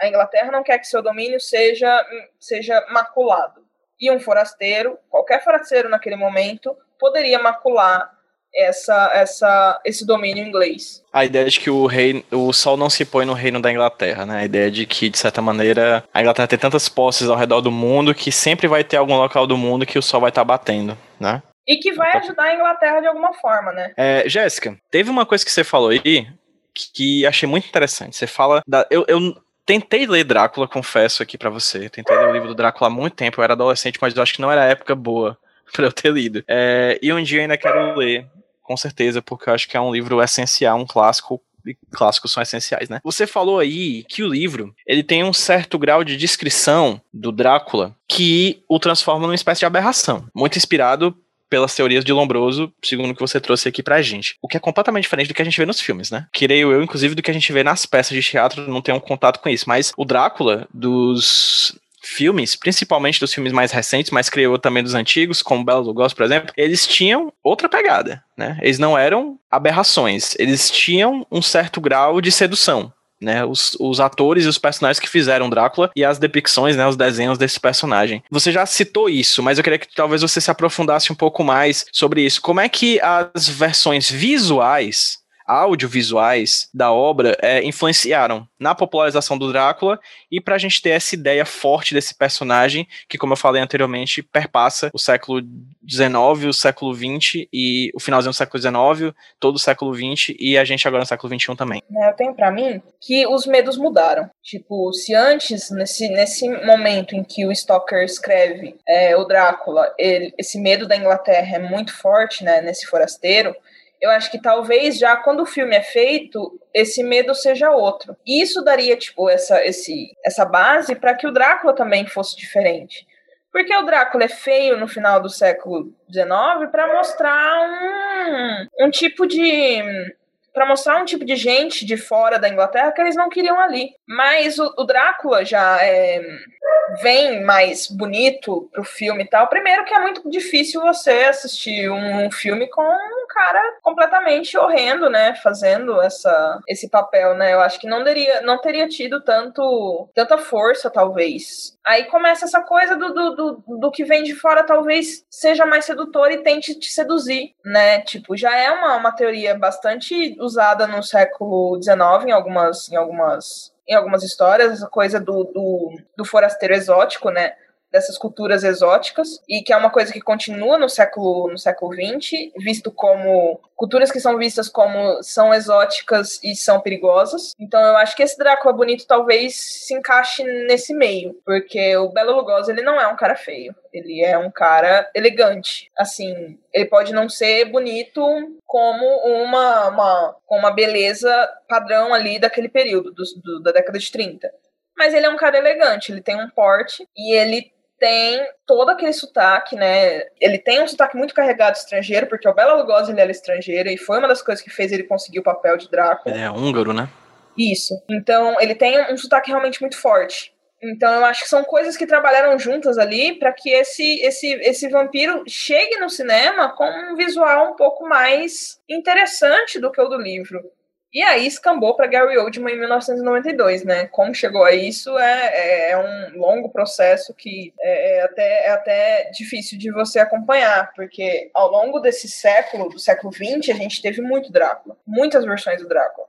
A Inglaterra não quer que seu domínio seja, seja maculado e um forasteiro, qualquer forasteiro naquele momento, poderia macular essa, essa, esse domínio inglês. A ideia de que o rei, o sol não se põe no reino da Inglaterra, né? A ideia de que, de certa maneira, a Inglaterra tem tantas posses ao redor do mundo que sempre vai ter algum local do mundo que o sol vai estar tá batendo, né? E que vai ajudar a Inglaterra de alguma forma, né? É, Jéssica, teve uma coisa que você falou aí que achei muito interessante. Você fala da. Eu, eu tentei ler Drácula, confesso aqui para você. Tentei ler o livro do Drácula há muito tempo. Eu era adolescente, mas eu acho que não era a época boa para eu ter lido. É, e um dia eu ainda quero ler, com certeza, porque eu acho que é um livro essencial, um clássico e clássicos são essenciais, né? Você falou aí que o livro ele tem um certo grau de descrição do Drácula que o transforma numa espécie de aberração, muito inspirado pelas teorias de Lombroso, segundo o que você trouxe aqui pra gente. O que é completamente diferente do que a gente vê nos filmes, né? Creio eu, inclusive, do que a gente vê nas peças de teatro, não tenho um contato com isso. Mas o Drácula dos filmes, principalmente dos filmes mais recentes, mas creio também dos antigos, como Bela Lugosi, por exemplo, eles tinham outra pegada, né? Eles não eram aberrações, eles tinham um certo grau de sedução né, os, os atores e os personagens que fizeram Drácula e as depicções, né, os desenhos desse personagem. Você já citou isso, mas eu queria que talvez você se aprofundasse um pouco mais sobre isso. Como é que as versões visuais audiovisuais da obra é, influenciaram na popularização do Drácula e para a gente ter essa ideia forte desse personagem que, como eu falei anteriormente, perpassa o século XIX, o século XX e o finalzinho do século XIX, todo o século XX e a gente agora no século XXI também. É, eu tenho para mim que os medos mudaram. Tipo, se antes, nesse, nesse momento em que o Stoker escreve é, o Drácula, ele, esse medo da Inglaterra é muito forte, né, nesse forasteiro, eu acho que talvez já quando o filme é feito, esse medo seja outro. E isso daria, tipo, essa, esse, essa base para que o Drácula também fosse diferente. Porque o Drácula é feio no final do século XIX para mostrar um, um tipo de para mostrar um tipo de gente de fora da Inglaterra que eles não queriam ali. Mas o, o Drácula já é, vem mais bonito pro filme e tal. Primeiro que é muito difícil você assistir um filme com um cara completamente horrendo, né, fazendo essa esse papel, né? Eu acho que não teria não teria tido tanto tanta força talvez. Aí começa essa coisa do, do, do, do que vem de fora talvez seja mais sedutor e tente te seduzir, né? Tipo, já é uma, uma teoria bastante usada no século XIX em algumas em algumas em algumas histórias, essa coisa do, do, do forasteiro exótico, né? Dessas culturas exóticas e que é uma coisa que continua no século no século XX, visto como culturas que são vistas como são exóticas e são perigosas. Então eu acho que esse Drácula bonito talvez se encaixe nesse meio, porque o Belo Lugosi ele não é um cara feio, ele é um cara elegante. Assim, ele pode não ser bonito como uma uma, uma beleza padrão ali daquele período do, do, da década de 30 mas ele é um cara elegante, ele tem um porte e ele tem todo aquele sotaque, né? Ele tem um sotaque muito carregado estrangeiro, porque o Bela Lugosi ele era estrangeiro e foi uma das coisas que fez ele conseguir o papel de Drácula. Ele é húngaro, né? Isso. Então, ele tem um sotaque realmente muito forte. Então, eu acho que são coisas que trabalharam juntas ali para que esse, esse, esse vampiro chegue no cinema com um visual um pouco mais interessante do que o do livro. E aí escambou para Gary Oldman em 1992, né? Como chegou a isso é, é, é um longo processo que é, é, até, é até difícil de você acompanhar, porque ao longo desse século, do século XX, a gente teve muito Drácula, muitas versões do Drácula.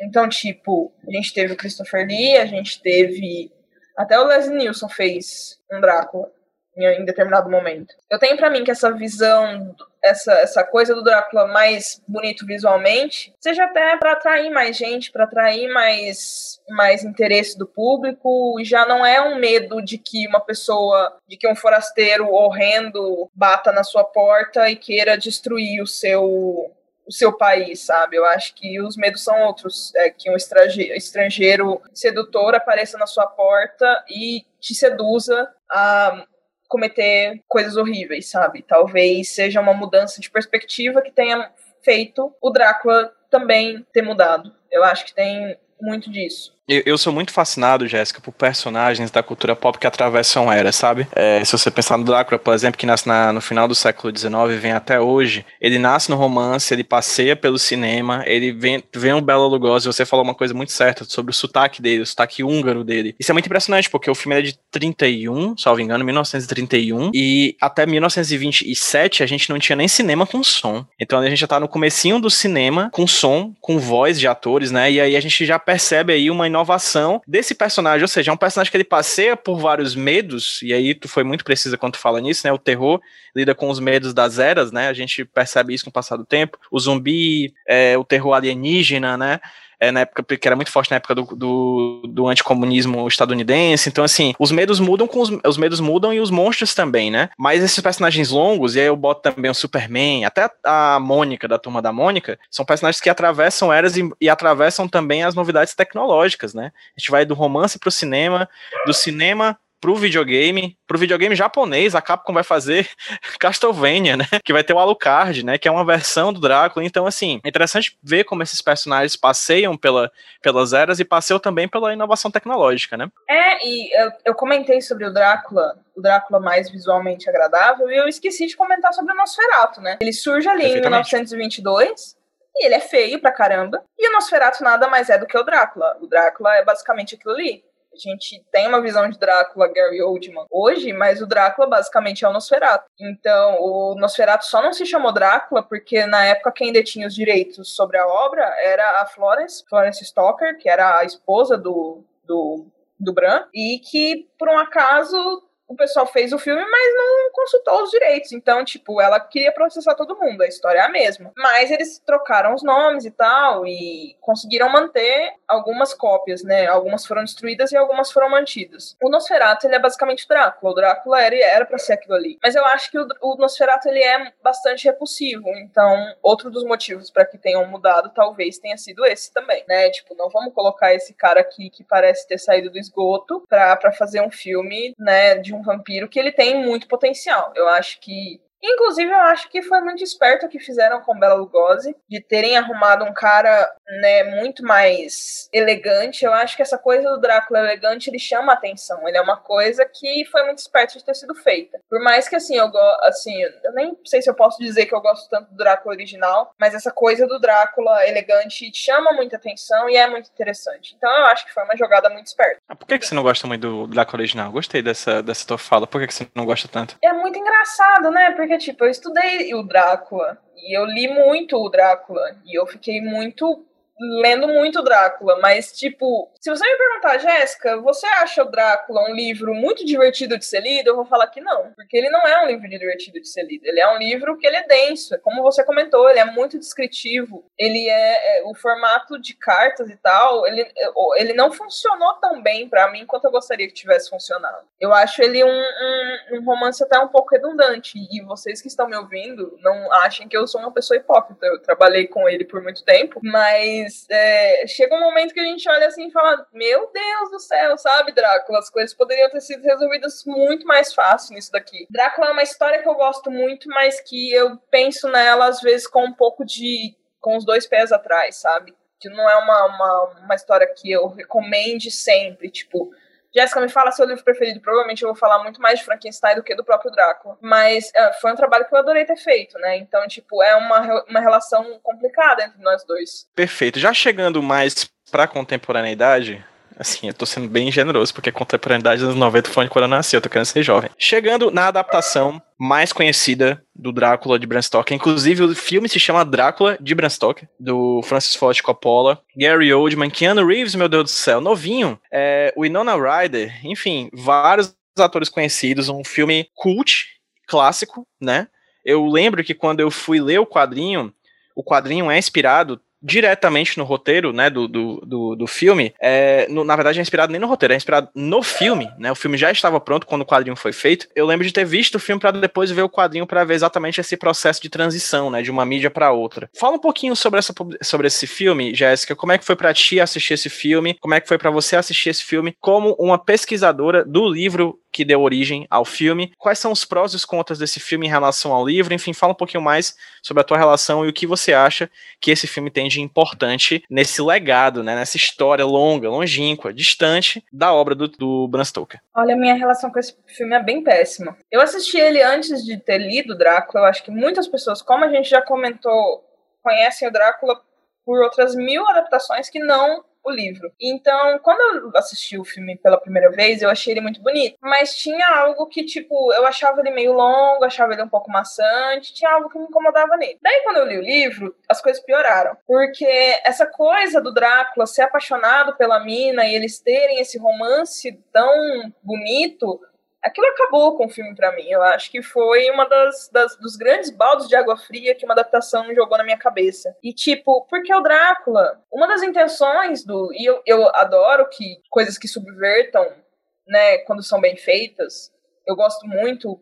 Então, tipo, a gente teve o Christopher Lee, a gente teve. Até o Leslie Nielsen fez um Drácula em determinado momento. Eu tenho para mim que essa visão, essa, essa coisa do Drácula mais bonito visualmente, seja até para atrair mais gente, para atrair mais mais interesse do público, e já não é um medo de que uma pessoa, de que um forasteiro horrendo bata na sua porta e queira destruir o seu o seu país, sabe? Eu acho que os medos são outros. É que um estrangeiro, estrangeiro sedutor apareça na sua porta e te seduza a cometer coisas horríveis, sabe? Talvez seja uma mudança de perspectiva que tenha feito o Drácula também ter mudado. Eu acho que tem muito disso. Eu, eu, sou muito fascinado, Jéssica, por personagens da cultura pop que atravessam eras, sabe? É, se você pensar no Drácula, por exemplo, que nasce na, no final do século XIX e vem até hoje, ele nasce no romance, ele passeia pelo cinema, ele vem, vem o Bela Lugosi, você falou uma coisa muito certa sobre o sotaque dele, o sotaque húngaro dele. Isso é muito impressionante, porque o filme é de 31, salvo engano, 1931, e até 1927 a gente não tinha nem cinema com som. Então a gente já tá no comecinho do cinema com som, com voz de atores, né? E aí a gente já percebe aí uma inovação desse personagem, ou seja, é um personagem que ele passeia por vários medos, e aí tu foi muito precisa quando tu fala nisso, né? O terror lida com os medos das eras, né? A gente percebe isso com o passar do tempo. O zumbi, é, o terror alienígena, né? É, na época, que era muito forte na época do, do, do anticomunismo estadunidense. Então, assim, os medos mudam com os, os medos mudam e os monstros também, né? Mas esses personagens longos, e aí eu boto também o Superman, até a Mônica, da turma da Mônica, são personagens que atravessam eras e, e atravessam também as novidades tecnológicas, né? A gente vai do romance pro cinema, do cinema pro videogame, pro videogame japonês, a Capcom vai fazer Castlevania, né? Que vai ter o Alucard, né? Que é uma versão do Drácula. Então, assim, é interessante ver como esses personagens passeiam pela, pelas eras e passeiam também pela inovação tecnológica, né? É, e eu, eu comentei sobre o Drácula, o Drácula mais visualmente agradável, e eu esqueci de comentar sobre o Nosferatu, né? Ele surge ali em 1922. E ele é feio pra caramba. E o Nosferatu nada mais é do que o Drácula. O Drácula é basicamente aquilo ali a gente tem uma visão de Drácula, Gary Oldman, hoje, mas o Drácula basicamente é o Nosferatu. Então, o Nosferatu só não se chamou Drácula porque na época quem detinha os direitos sobre a obra era a Florence, Florence Stoker, que era a esposa do, do, do Bran, e que, por um acaso, o pessoal fez o filme, mas não consultou os direitos. Então, tipo, ela queria processar todo mundo, a história é a mesma. Mas eles trocaram os nomes e tal, e conseguiram manter algumas cópias, né? Algumas foram destruídas e algumas foram mantidas. O Nosferatu, ele é basicamente Drácula. O Drácula era, era pra ser aquilo ali. Mas eu acho que o, o Nosferatu, ele é bastante repulsivo. Então, outro dos motivos para que tenham mudado talvez tenha sido esse também, né? Tipo, não vamos colocar esse cara aqui que parece ter saído do esgoto pra, pra fazer um filme, né, de um vampiro que ele tem muito potencial. Eu acho que Inclusive, eu acho que foi muito esperto o que fizeram com Bela Lugosi, de terem arrumado um cara, né, muito mais elegante. Eu acho que essa coisa do Drácula elegante, ele chama atenção. Ele é uma coisa que foi muito esperto de ter sido feita. Por mais que, assim, eu gosto, assim, eu nem sei se eu posso dizer que eu gosto tanto do Drácula original, mas essa coisa do Drácula elegante chama muita atenção e é muito interessante. Então, eu acho que foi uma jogada muito esperta. Ah, por que, que você não gosta muito do Drácula original? Gostei dessa, dessa tua fala. Por que, que você não gosta tanto? É muito engraçado, né? Porque porque, tipo, eu estudei o Drácula e eu li muito o Drácula e eu fiquei muito lendo muito Drácula, mas, tipo, se você me perguntar, Jéssica, você acha o Drácula um livro muito divertido de ser lido? Eu vou falar que não, porque ele não é um livro divertido de ser lido. Ele é um livro que ele é denso, como você comentou, ele é muito descritivo. Ele é, é o formato de cartas e tal, ele, ele não funcionou tão bem para mim quanto eu gostaria que tivesse funcionado. Eu acho ele um, um, um romance até um pouco redundante, e vocês que estão me ouvindo não achem que eu sou uma pessoa hipócrita. Eu trabalhei com ele por muito tempo, mas mas é, chega um momento que a gente olha assim e fala: Meu Deus do céu, sabe, Drácula? As coisas poderiam ter sido resolvidas muito mais fácil nisso daqui. Drácula é uma história que eu gosto muito, mas que eu penso nela às vezes com um pouco de. com os dois pés atrás, sabe? Que não é uma, uma, uma história que eu recomende sempre. Tipo, Jéssica, me fala seu livro preferido. Provavelmente eu vou falar muito mais de Frankenstein do que do próprio Drácula. Mas uh, foi um trabalho que eu adorei ter feito, né? Então, tipo, é uma, uma relação complicada entre nós dois. Perfeito. Já chegando mais pra contemporaneidade, Assim, eu tô sendo bem generoso, porque a contemporaneidade dos 90 foi quando eu nasci, eu tô querendo ser jovem. Chegando na adaptação mais conhecida do Drácula de Bram Stoker, inclusive o filme se chama Drácula de Bram Stoker, do Francis Ford Coppola, Gary Oldman, Keanu Reeves, meu Deus do céu, novinho, é, o Inona Ryder, enfim, vários atores conhecidos, um filme cult, clássico, né? Eu lembro que quando eu fui ler o quadrinho, o quadrinho é inspirado diretamente no roteiro, né, do, do, do, do filme, é, no, na verdade é inspirado nem no roteiro, é inspirado no filme, né, o filme já estava pronto quando o quadrinho foi feito, eu lembro de ter visto o filme para depois ver o quadrinho para ver exatamente esse processo de transição, né, de uma mídia para outra. Fala um pouquinho sobre, essa, sobre esse filme, Jéssica, como é que foi para ti assistir esse filme, como é que foi para você assistir esse filme como uma pesquisadora do livro que deu origem ao filme. Quais são os prós e os contras desse filme em relação ao livro? Enfim, fala um pouquinho mais sobre a tua relação e o que você acha que esse filme tem de importante nesse legado, né, nessa história longa, longínqua, distante da obra do, do Bram Stoker. Olha, minha relação com esse filme é bem péssima. Eu assisti ele antes de ter lido Drácula. Eu acho que muitas pessoas, como a gente já comentou, conhecem o Drácula por outras mil adaptações que não o livro. Então, quando eu assisti o filme pela primeira vez, eu achei ele muito bonito. Mas tinha algo que, tipo, eu achava ele meio longo, achava ele um pouco maçante, tinha algo que me incomodava nele. Daí, quando eu li o livro, as coisas pioraram. Porque essa coisa do Drácula ser apaixonado pela mina e eles terem esse romance tão bonito aquilo acabou com o filme para mim. Eu acho que foi uma das, das, dos grandes baldos de água fria que uma adaptação jogou na minha cabeça. E tipo, porque o Drácula, uma das intenções do e eu, eu adoro que coisas que subvertam, né, quando são bem feitas. Eu gosto muito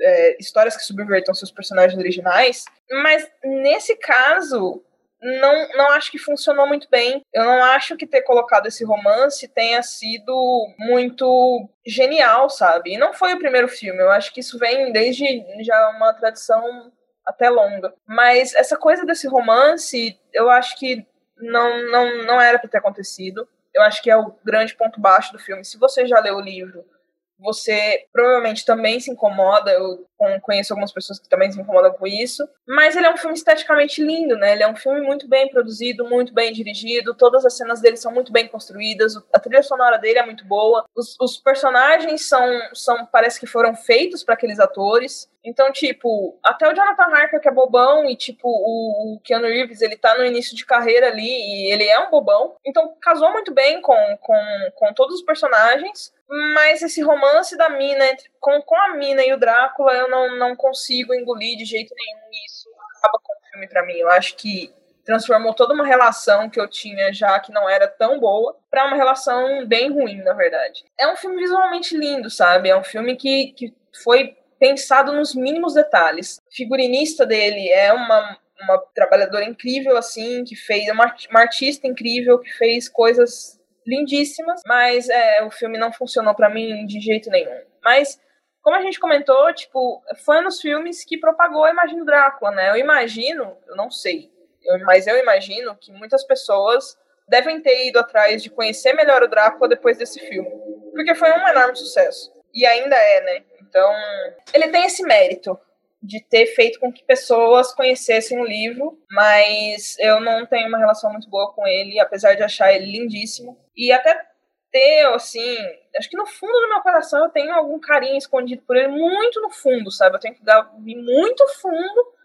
é, histórias que subvertam seus personagens originais, mas nesse caso não, não acho que funcionou muito bem. Eu não acho que ter colocado esse romance tenha sido muito genial, sabe? E não foi o primeiro filme. Eu acho que isso vem desde já uma tradição até longa. Mas essa coisa desse romance, eu acho que não, não, não era para ter acontecido. Eu acho que é o grande ponto baixo do filme. Se você já leu o livro, você provavelmente também se incomoda. Eu conheço algumas pessoas que também se incomodam com isso. Mas ele é um filme esteticamente lindo, né? Ele é um filme muito bem produzido, muito bem dirigido. Todas as cenas dele são muito bem construídas. A trilha sonora dele é muito boa. Os, os personagens são, são, parece que foram feitos para aqueles atores. Então, tipo, até o Jonathan Harker, que é bobão, e, tipo, o, o Keanu Reeves, ele tá no início de carreira ali, e ele é um bobão. Então, casou muito bem com, com, com todos os personagens. Mas esse romance da mina, com, com a mina e o Drácula, eu não, não consigo engolir de jeito nenhum. Isso acaba com o filme para mim. Eu acho que transformou toda uma relação que eu tinha já que não era tão boa para uma relação bem ruim, na verdade. É um filme visualmente lindo, sabe? É um filme que, que foi pensado nos mínimos detalhes. O figurinista dele é uma, uma trabalhadora incrível, assim, que fez, é uma, uma artista incrível, que fez coisas lindíssimas, mas é, o filme não funcionou para mim de jeito nenhum. Mas como a gente comentou, tipo, foi nos filmes que propagou a imagem do Drácula, né? Eu imagino, eu não sei, eu, mas eu imagino que muitas pessoas devem ter ido atrás de conhecer melhor o Drácula depois desse filme. Porque foi um enorme sucesso. E ainda é, né? Então, ele tem esse mérito de ter feito com que pessoas conhecessem o livro, mas eu não tenho uma relação muito boa com ele, apesar de achar ele lindíssimo. E até ter, assim, acho que no fundo do meu coração eu tenho algum carinho escondido por ele, muito no fundo, sabe? Eu tenho que dar muito fundo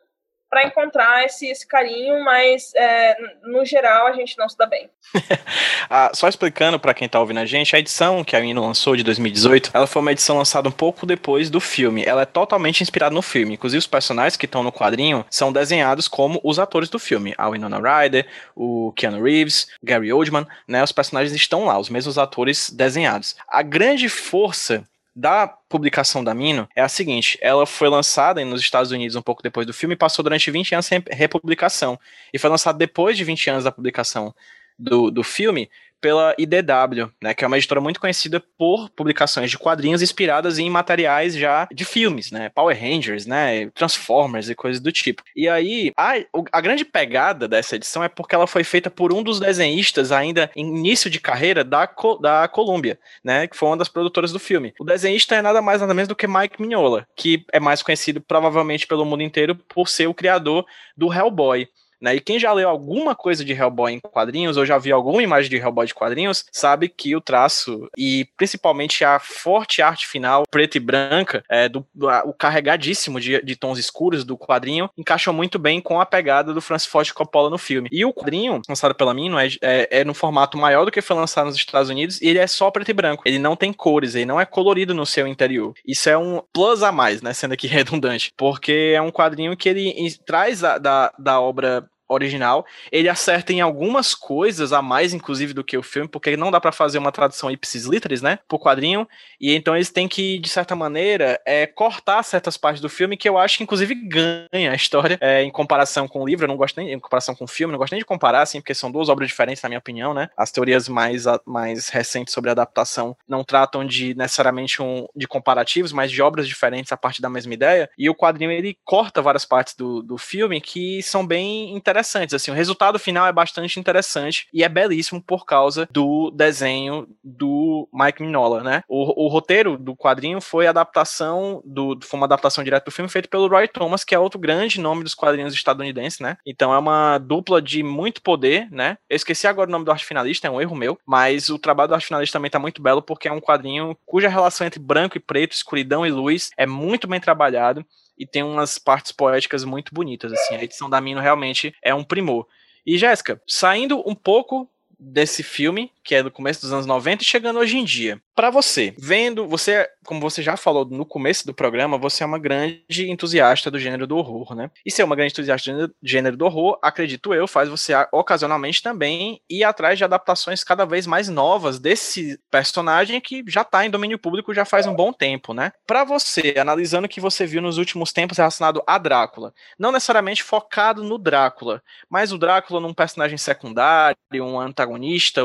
para encontrar esse, esse carinho, mas é, no geral a gente não se dá bem. ah, só explicando para quem tá ouvindo a gente, a edição que a Mino lançou de 2018, ela foi uma edição lançada um pouco depois do filme. Ela é totalmente inspirada no filme. Inclusive os personagens que estão no quadrinho são desenhados como os atores do filme. A Winona Ryder, o Keanu Reeves, Gary Oldman, né? Os personagens estão lá, os mesmos atores desenhados. A grande força da publicação da Mino é a seguinte: ela foi lançada nos Estados Unidos um pouco depois do filme e passou durante 20 anos sem republicação. E foi lançada depois de 20 anos da publicação do, do filme pela IDW, né, que é uma editora muito conhecida por publicações de quadrinhos inspiradas em materiais já de filmes, né, Power Rangers, né, Transformers e coisas do tipo. E aí, a, a grande pegada dessa edição é porque ela foi feita por um dos desenhistas ainda em início de carreira da, da Columbia, né, que foi uma das produtoras do filme. O desenhista é nada mais nada menos do que Mike Mignola, que é mais conhecido provavelmente pelo mundo inteiro por ser o criador do Hellboy. Né? E quem já leu alguma coisa de Hellboy em quadrinhos, ou já viu alguma imagem de Hellboy de quadrinhos, sabe que o traço e principalmente a forte arte final, preta e branca, é, do, a, o carregadíssimo de, de, tons escuros do quadrinho, encaixam muito bem com a pegada do Francis Ford Coppola no filme. E o quadrinho, lançado pela Mino, é, é, é no formato maior do que foi lançado nos Estados Unidos, e ele é só preto e branco. Ele não tem cores, ele não é colorido no seu interior. Isso é um plus a mais, né? Sendo aqui redundante. Porque é um quadrinho que ele traz da, da obra original. Ele acerta em algumas coisas a mais, inclusive, do que o filme, porque não dá para fazer uma tradução ipsis literis, né, por quadrinho. E então eles têm que, de certa maneira, é, cortar certas partes do filme que eu acho que, inclusive, ganha a história é, em comparação com o livro. Eu não gosto nem em comparação com o filme, não gosto nem de comparar, assim, porque são duas obras diferentes, na minha opinião, né. As teorias mais, mais recentes sobre adaptação não tratam de necessariamente um, de comparativos, mas de obras diferentes a partir da mesma ideia. E o quadrinho ele corta várias partes do, do filme que são bem interessantes interessantes. Assim, o resultado final é bastante interessante e é belíssimo por causa do desenho do Mike Mignola, né? O, o roteiro do quadrinho foi adaptação do foi uma adaptação direta do filme feito pelo Roy Thomas, que é outro grande nome dos quadrinhos estadunidenses, né? Então é uma dupla de muito poder, né? Eu esqueci agora o nome do arte finalista, é um erro meu, mas o trabalho do arte finalista também tá muito belo porque é um quadrinho cuja relação entre branco e preto, escuridão e luz é muito bem trabalhado e tem umas partes poéticas muito bonitas, assim. A edição da Mino realmente é um primor. E Jéssica, saindo um pouco desse filme, que é do começo dos anos 90 e chegando hoje em dia. Para você, vendo, você, como você já falou no começo do programa, você é uma grande entusiasta do gênero do horror, né? E ser uma grande entusiasta do gênero do horror, acredito eu, faz você ocasionalmente também ir atrás de adaptações cada vez mais novas desse personagem que já tá em domínio público já faz um bom tempo, né? Para você, analisando o que você viu nos últimos tempos relacionado a Drácula, não necessariamente focado no Drácula, mas o Drácula num personagem secundário, um antagonista,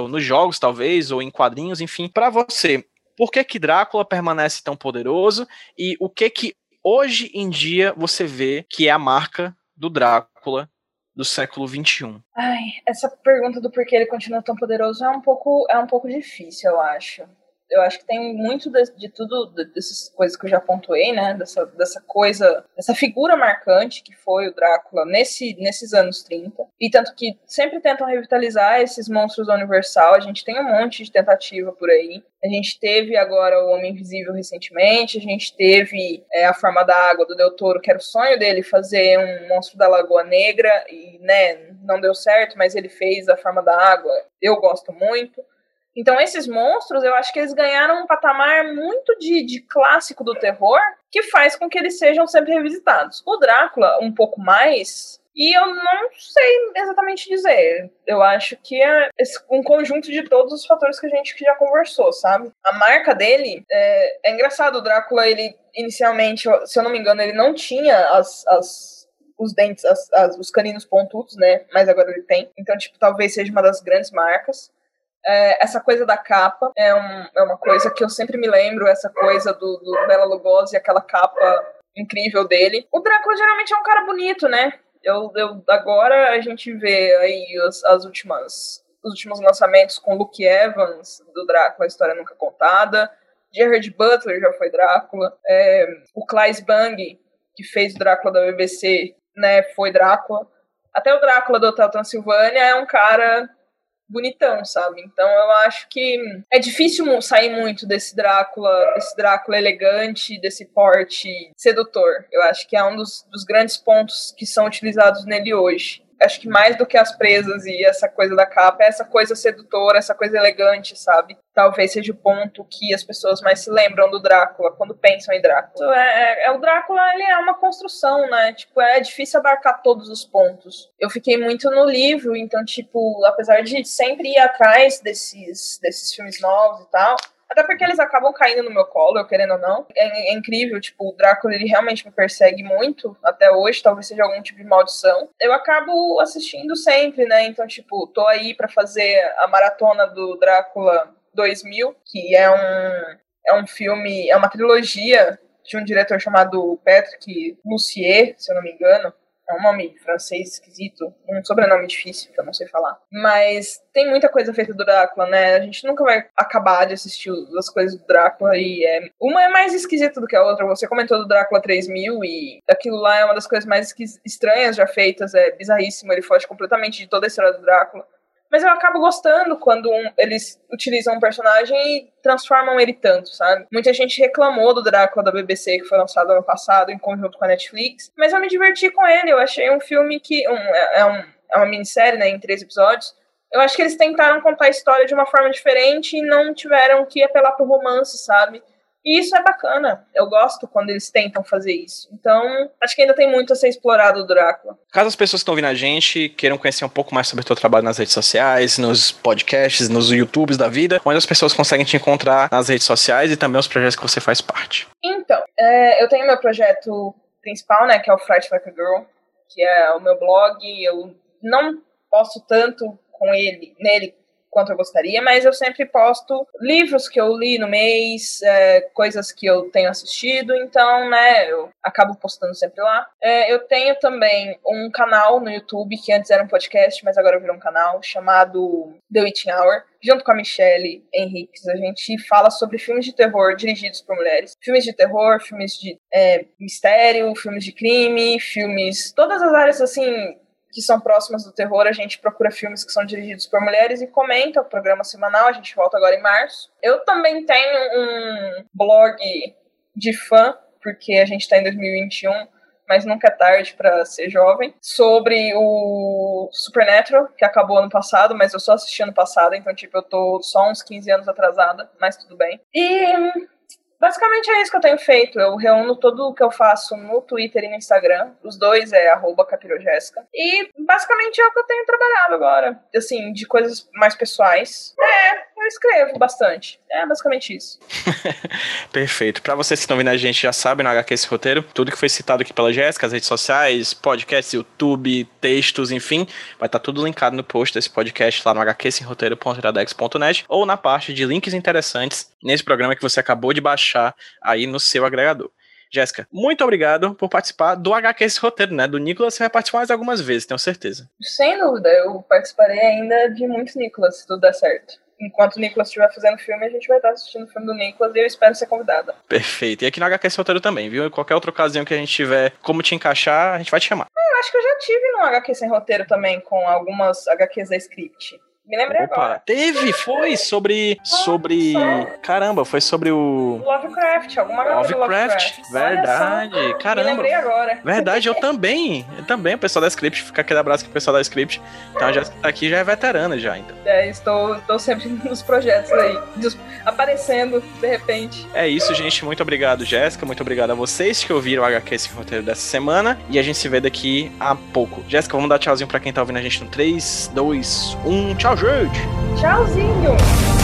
ou nos jogos talvez, ou em quadrinhos, enfim, para você, por que que Drácula permanece tão poderoso e o que que hoje em dia você vê que é a marca do Drácula do século XXI? Ai, essa pergunta do porquê ele continua tão poderoso é um pouco, é um pouco difícil, eu acho eu acho que tem muito de, de, tudo, dessas coisas que eu já pontuei, né? Dessa, dessa coisa, dessa figura marcante que foi o Drácula nesse, nesses anos 30. E tanto que sempre tentam revitalizar esses monstros da Universal. A gente tem um monte de tentativa por aí. A gente teve agora o Homem Invisível recentemente, a gente teve é, a Forma da Água do Del Toro, que era o sonho dele fazer um monstro da Lagoa Negra, e né, não deu certo, mas ele fez a Forma da Água. Eu gosto muito. Então, esses monstros, eu acho que eles ganharam um patamar muito de, de clássico do terror, que faz com que eles sejam sempre revisitados. O Drácula, um pouco mais, e eu não sei exatamente dizer. Eu acho que é um conjunto de todos os fatores que a gente já conversou, sabe? A marca dele é, é engraçado. O Drácula, ele inicialmente, se eu não me engano, ele não tinha as, as os dentes, as, as, os caninos pontudos, né? Mas agora ele tem. Então, tipo, talvez seja uma das grandes marcas. É, essa coisa da capa é, um, é, uma coisa que eu sempre me lembro, essa coisa do, do Bela Lugosi, aquela capa incrível dele. O Drácula geralmente é um cara bonito, né? Eu, eu, agora a gente vê aí as, as últimas, os últimos lançamentos com Luke Evans, do Drácula, a história nunca contada. Gerard Butler já foi Drácula. É, o Claes Bang, que fez o Drácula da BBC, né, foi Drácula. Até o Drácula do Hotel Transilvânia é um cara bonitão, sabe? Então eu acho que é difícil sair muito desse Drácula, desse Drácula elegante, desse porte sedutor. Eu acho que é um dos, dos grandes pontos que são utilizados nele hoje acho que mais do que as presas e essa coisa da capa, é essa coisa sedutora, essa coisa elegante, sabe? Talvez seja o ponto que as pessoas mais se lembram do Drácula quando pensam em Drácula. É, é, é, o Drácula, ele é uma construção, né? Tipo, é difícil abarcar todos os pontos. Eu fiquei muito no livro, então, tipo, apesar de sempre ir atrás desses, desses filmes novos e tal, até porque eles acabam caindo no meu colo, eu querendo ou não. É, é, incrível, tipo, o Drácula ele realmente me persegue muito até hoje, talvez seja algum tipo de maldição. Eu acabo assistindo sempre, né? Então, tipo, tô aí para fazer a maratona do Drácula 2000, que é um é um filme, é uma trilogia de um diretor chamado Patrick Lussier, se eu não me engano. É um nome francês esquisito, um sobrenome difícil que eu não sei falar. Mas tem muita coisa feita do Drácula, né? A gente nunca vai acabar de assistir as coisas do Drácula e é... uma é mais esquisita do que a outra. Você comentou do Drácula 3000 e aquilo lá é uma das coisas mais estranhas já feitas, é bizarríssimo, ele foge completamente de toda a história do Drácula. Mas eu acabo gostando quando um, eles utilizam um personagem e transformam ele tanto, sabe? Muita gente reclamou do Drácula da BBC, que foi lançado ano passado em conjunto com a Netflix, mas eu me diverti com ele. Eu achei um filme que. Um, é, é, um, é uma minissérie, né, em três episódios. Eu acho que eles tentaram contar a história de uma forma diferente e não tiveram que apelar pro romance, sabe? E isso é bacana. Eu gosto quando eles tentam fazer isso. Então, acho que ainda tem muito a ser explorado do Drácula. Caso as pessoas que estão ouvindo a gente queiram conhecer um pouco mais sobre o teu trabalho nas redes sociais, nos podcasts, nos YouTubes da vida, onde as pessoas conseguem te encontrar nas redes sociais e também os projetos que você faz parte. Então, é, eu tenho meu projeto principal, né, que é o Fright Like a Girl, que é o meu blog. Eu não posto tanto com ele, nele quanto eu gostaria, mas eu sempre posto livros que eu li no mês, é, coisas que eu tenho assistido, então, né, eu acabo postando sempre lá. É, eu tenho também um canal no YouTube, que antes era um podcast, mas agora virou um canal, chamado The Witching Hour. Junto com a Michelle Henriques, a gente fala sobre filmes de terror dirigidos por mulheres. Filmes de terror, filmes de é, mistério, filmes de crime, filmes. Todas as áreas, assim, que são próximas do terror, a gente procura filmes que são dirigidos por mulheres e comenta o programa semanal. A gente volta agora em março. Eu também tenho um blog de fã, porque a gente está em 2021, mas nunca é tarde para ser jovem, sobre o Supernatural, que acabou ano passado, mas eu só assisti ano passado, então, tipo, eu tô só uns 15 anos atrasada, mas tudo bem. E Basicamente é isso que eu tenho feito. Eu reúno tudo o que eu faço no Twitter e no Instagram. Os dois é capirojéssica. E basicamente é o que eu tenho trabalhado agora. Assim, de coisas mais pessoais. É, eu escrevo bastante. É basicamente isso. Perfeito. Para vocês que estão vendo a gente já sabem no HQ esse roteiro, tudo que foi citado aqui pela Jéssica, as redes sociais, podcasts, YouTube, textos, enfim, vai estar tá tudo linkado no post desse podcast lá no hqsemroteiro.iradex.net ou na parte de links interessantes nesse programa que você acabou de baixar aí no seu agregador. Jéssica, muito obrigado por participar do HQ esse roteiro, né? Do Nicolas você vai participar mais algumas vezes, tenho certeza. Sem dúvida, eu participarei ainda de muitos Nicolas, se tudo der certo enquanto o Nicolas estiver fazendo filme, a gente vai estar assistindo o filme do Nicolas e eu espero ser convidada. Perfeito. E aqui no HQ Roteiro também, viu? Em qualquer outra ocasião que a gente tiver como te encaixar, a gente vai te chamar. Eu acho que eu já tive no HQ Sem Roteiro também, com algumas HQs da Script. Me lembrei Opa, agora. Teve, foi sobre. Sobre. Caramba, foi sobre o. Lovecraft, alguma coisa. Lovecraft, Lovecraft. verdade. Caramba. Me lembrei agora. Verdade, eu também. Eu também, o pessoal da Script. Fica aquele abraço pro pessoal da Script. Então a Jéssica tá aqui já é veterana já, então. É, estou, estou sempre nos projetos aí. Aparecendo de repente. É isso, gente. Muito obrigado, Jéssica. Muito obrigado a vocês que ouviram o HQ esse roteiro dessa semana. E a gente se vê daqui a pouco. Jéssica, vamos dar tchauzinho pra quem tá ouvindo a gente no 3, 2, 1. Tchau, gente! Tchauzinho!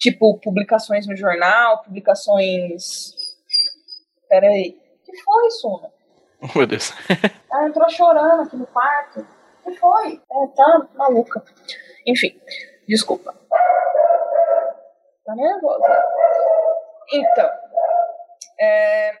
Tipo, publicações no jornal, publicações. Peraí. O que foi, Suna? Meu Deus. Ela entrou chorando aqui no quarto. O que foi? É, tá maluca. Enfim, desculpa. Tá nervosa. Então, é,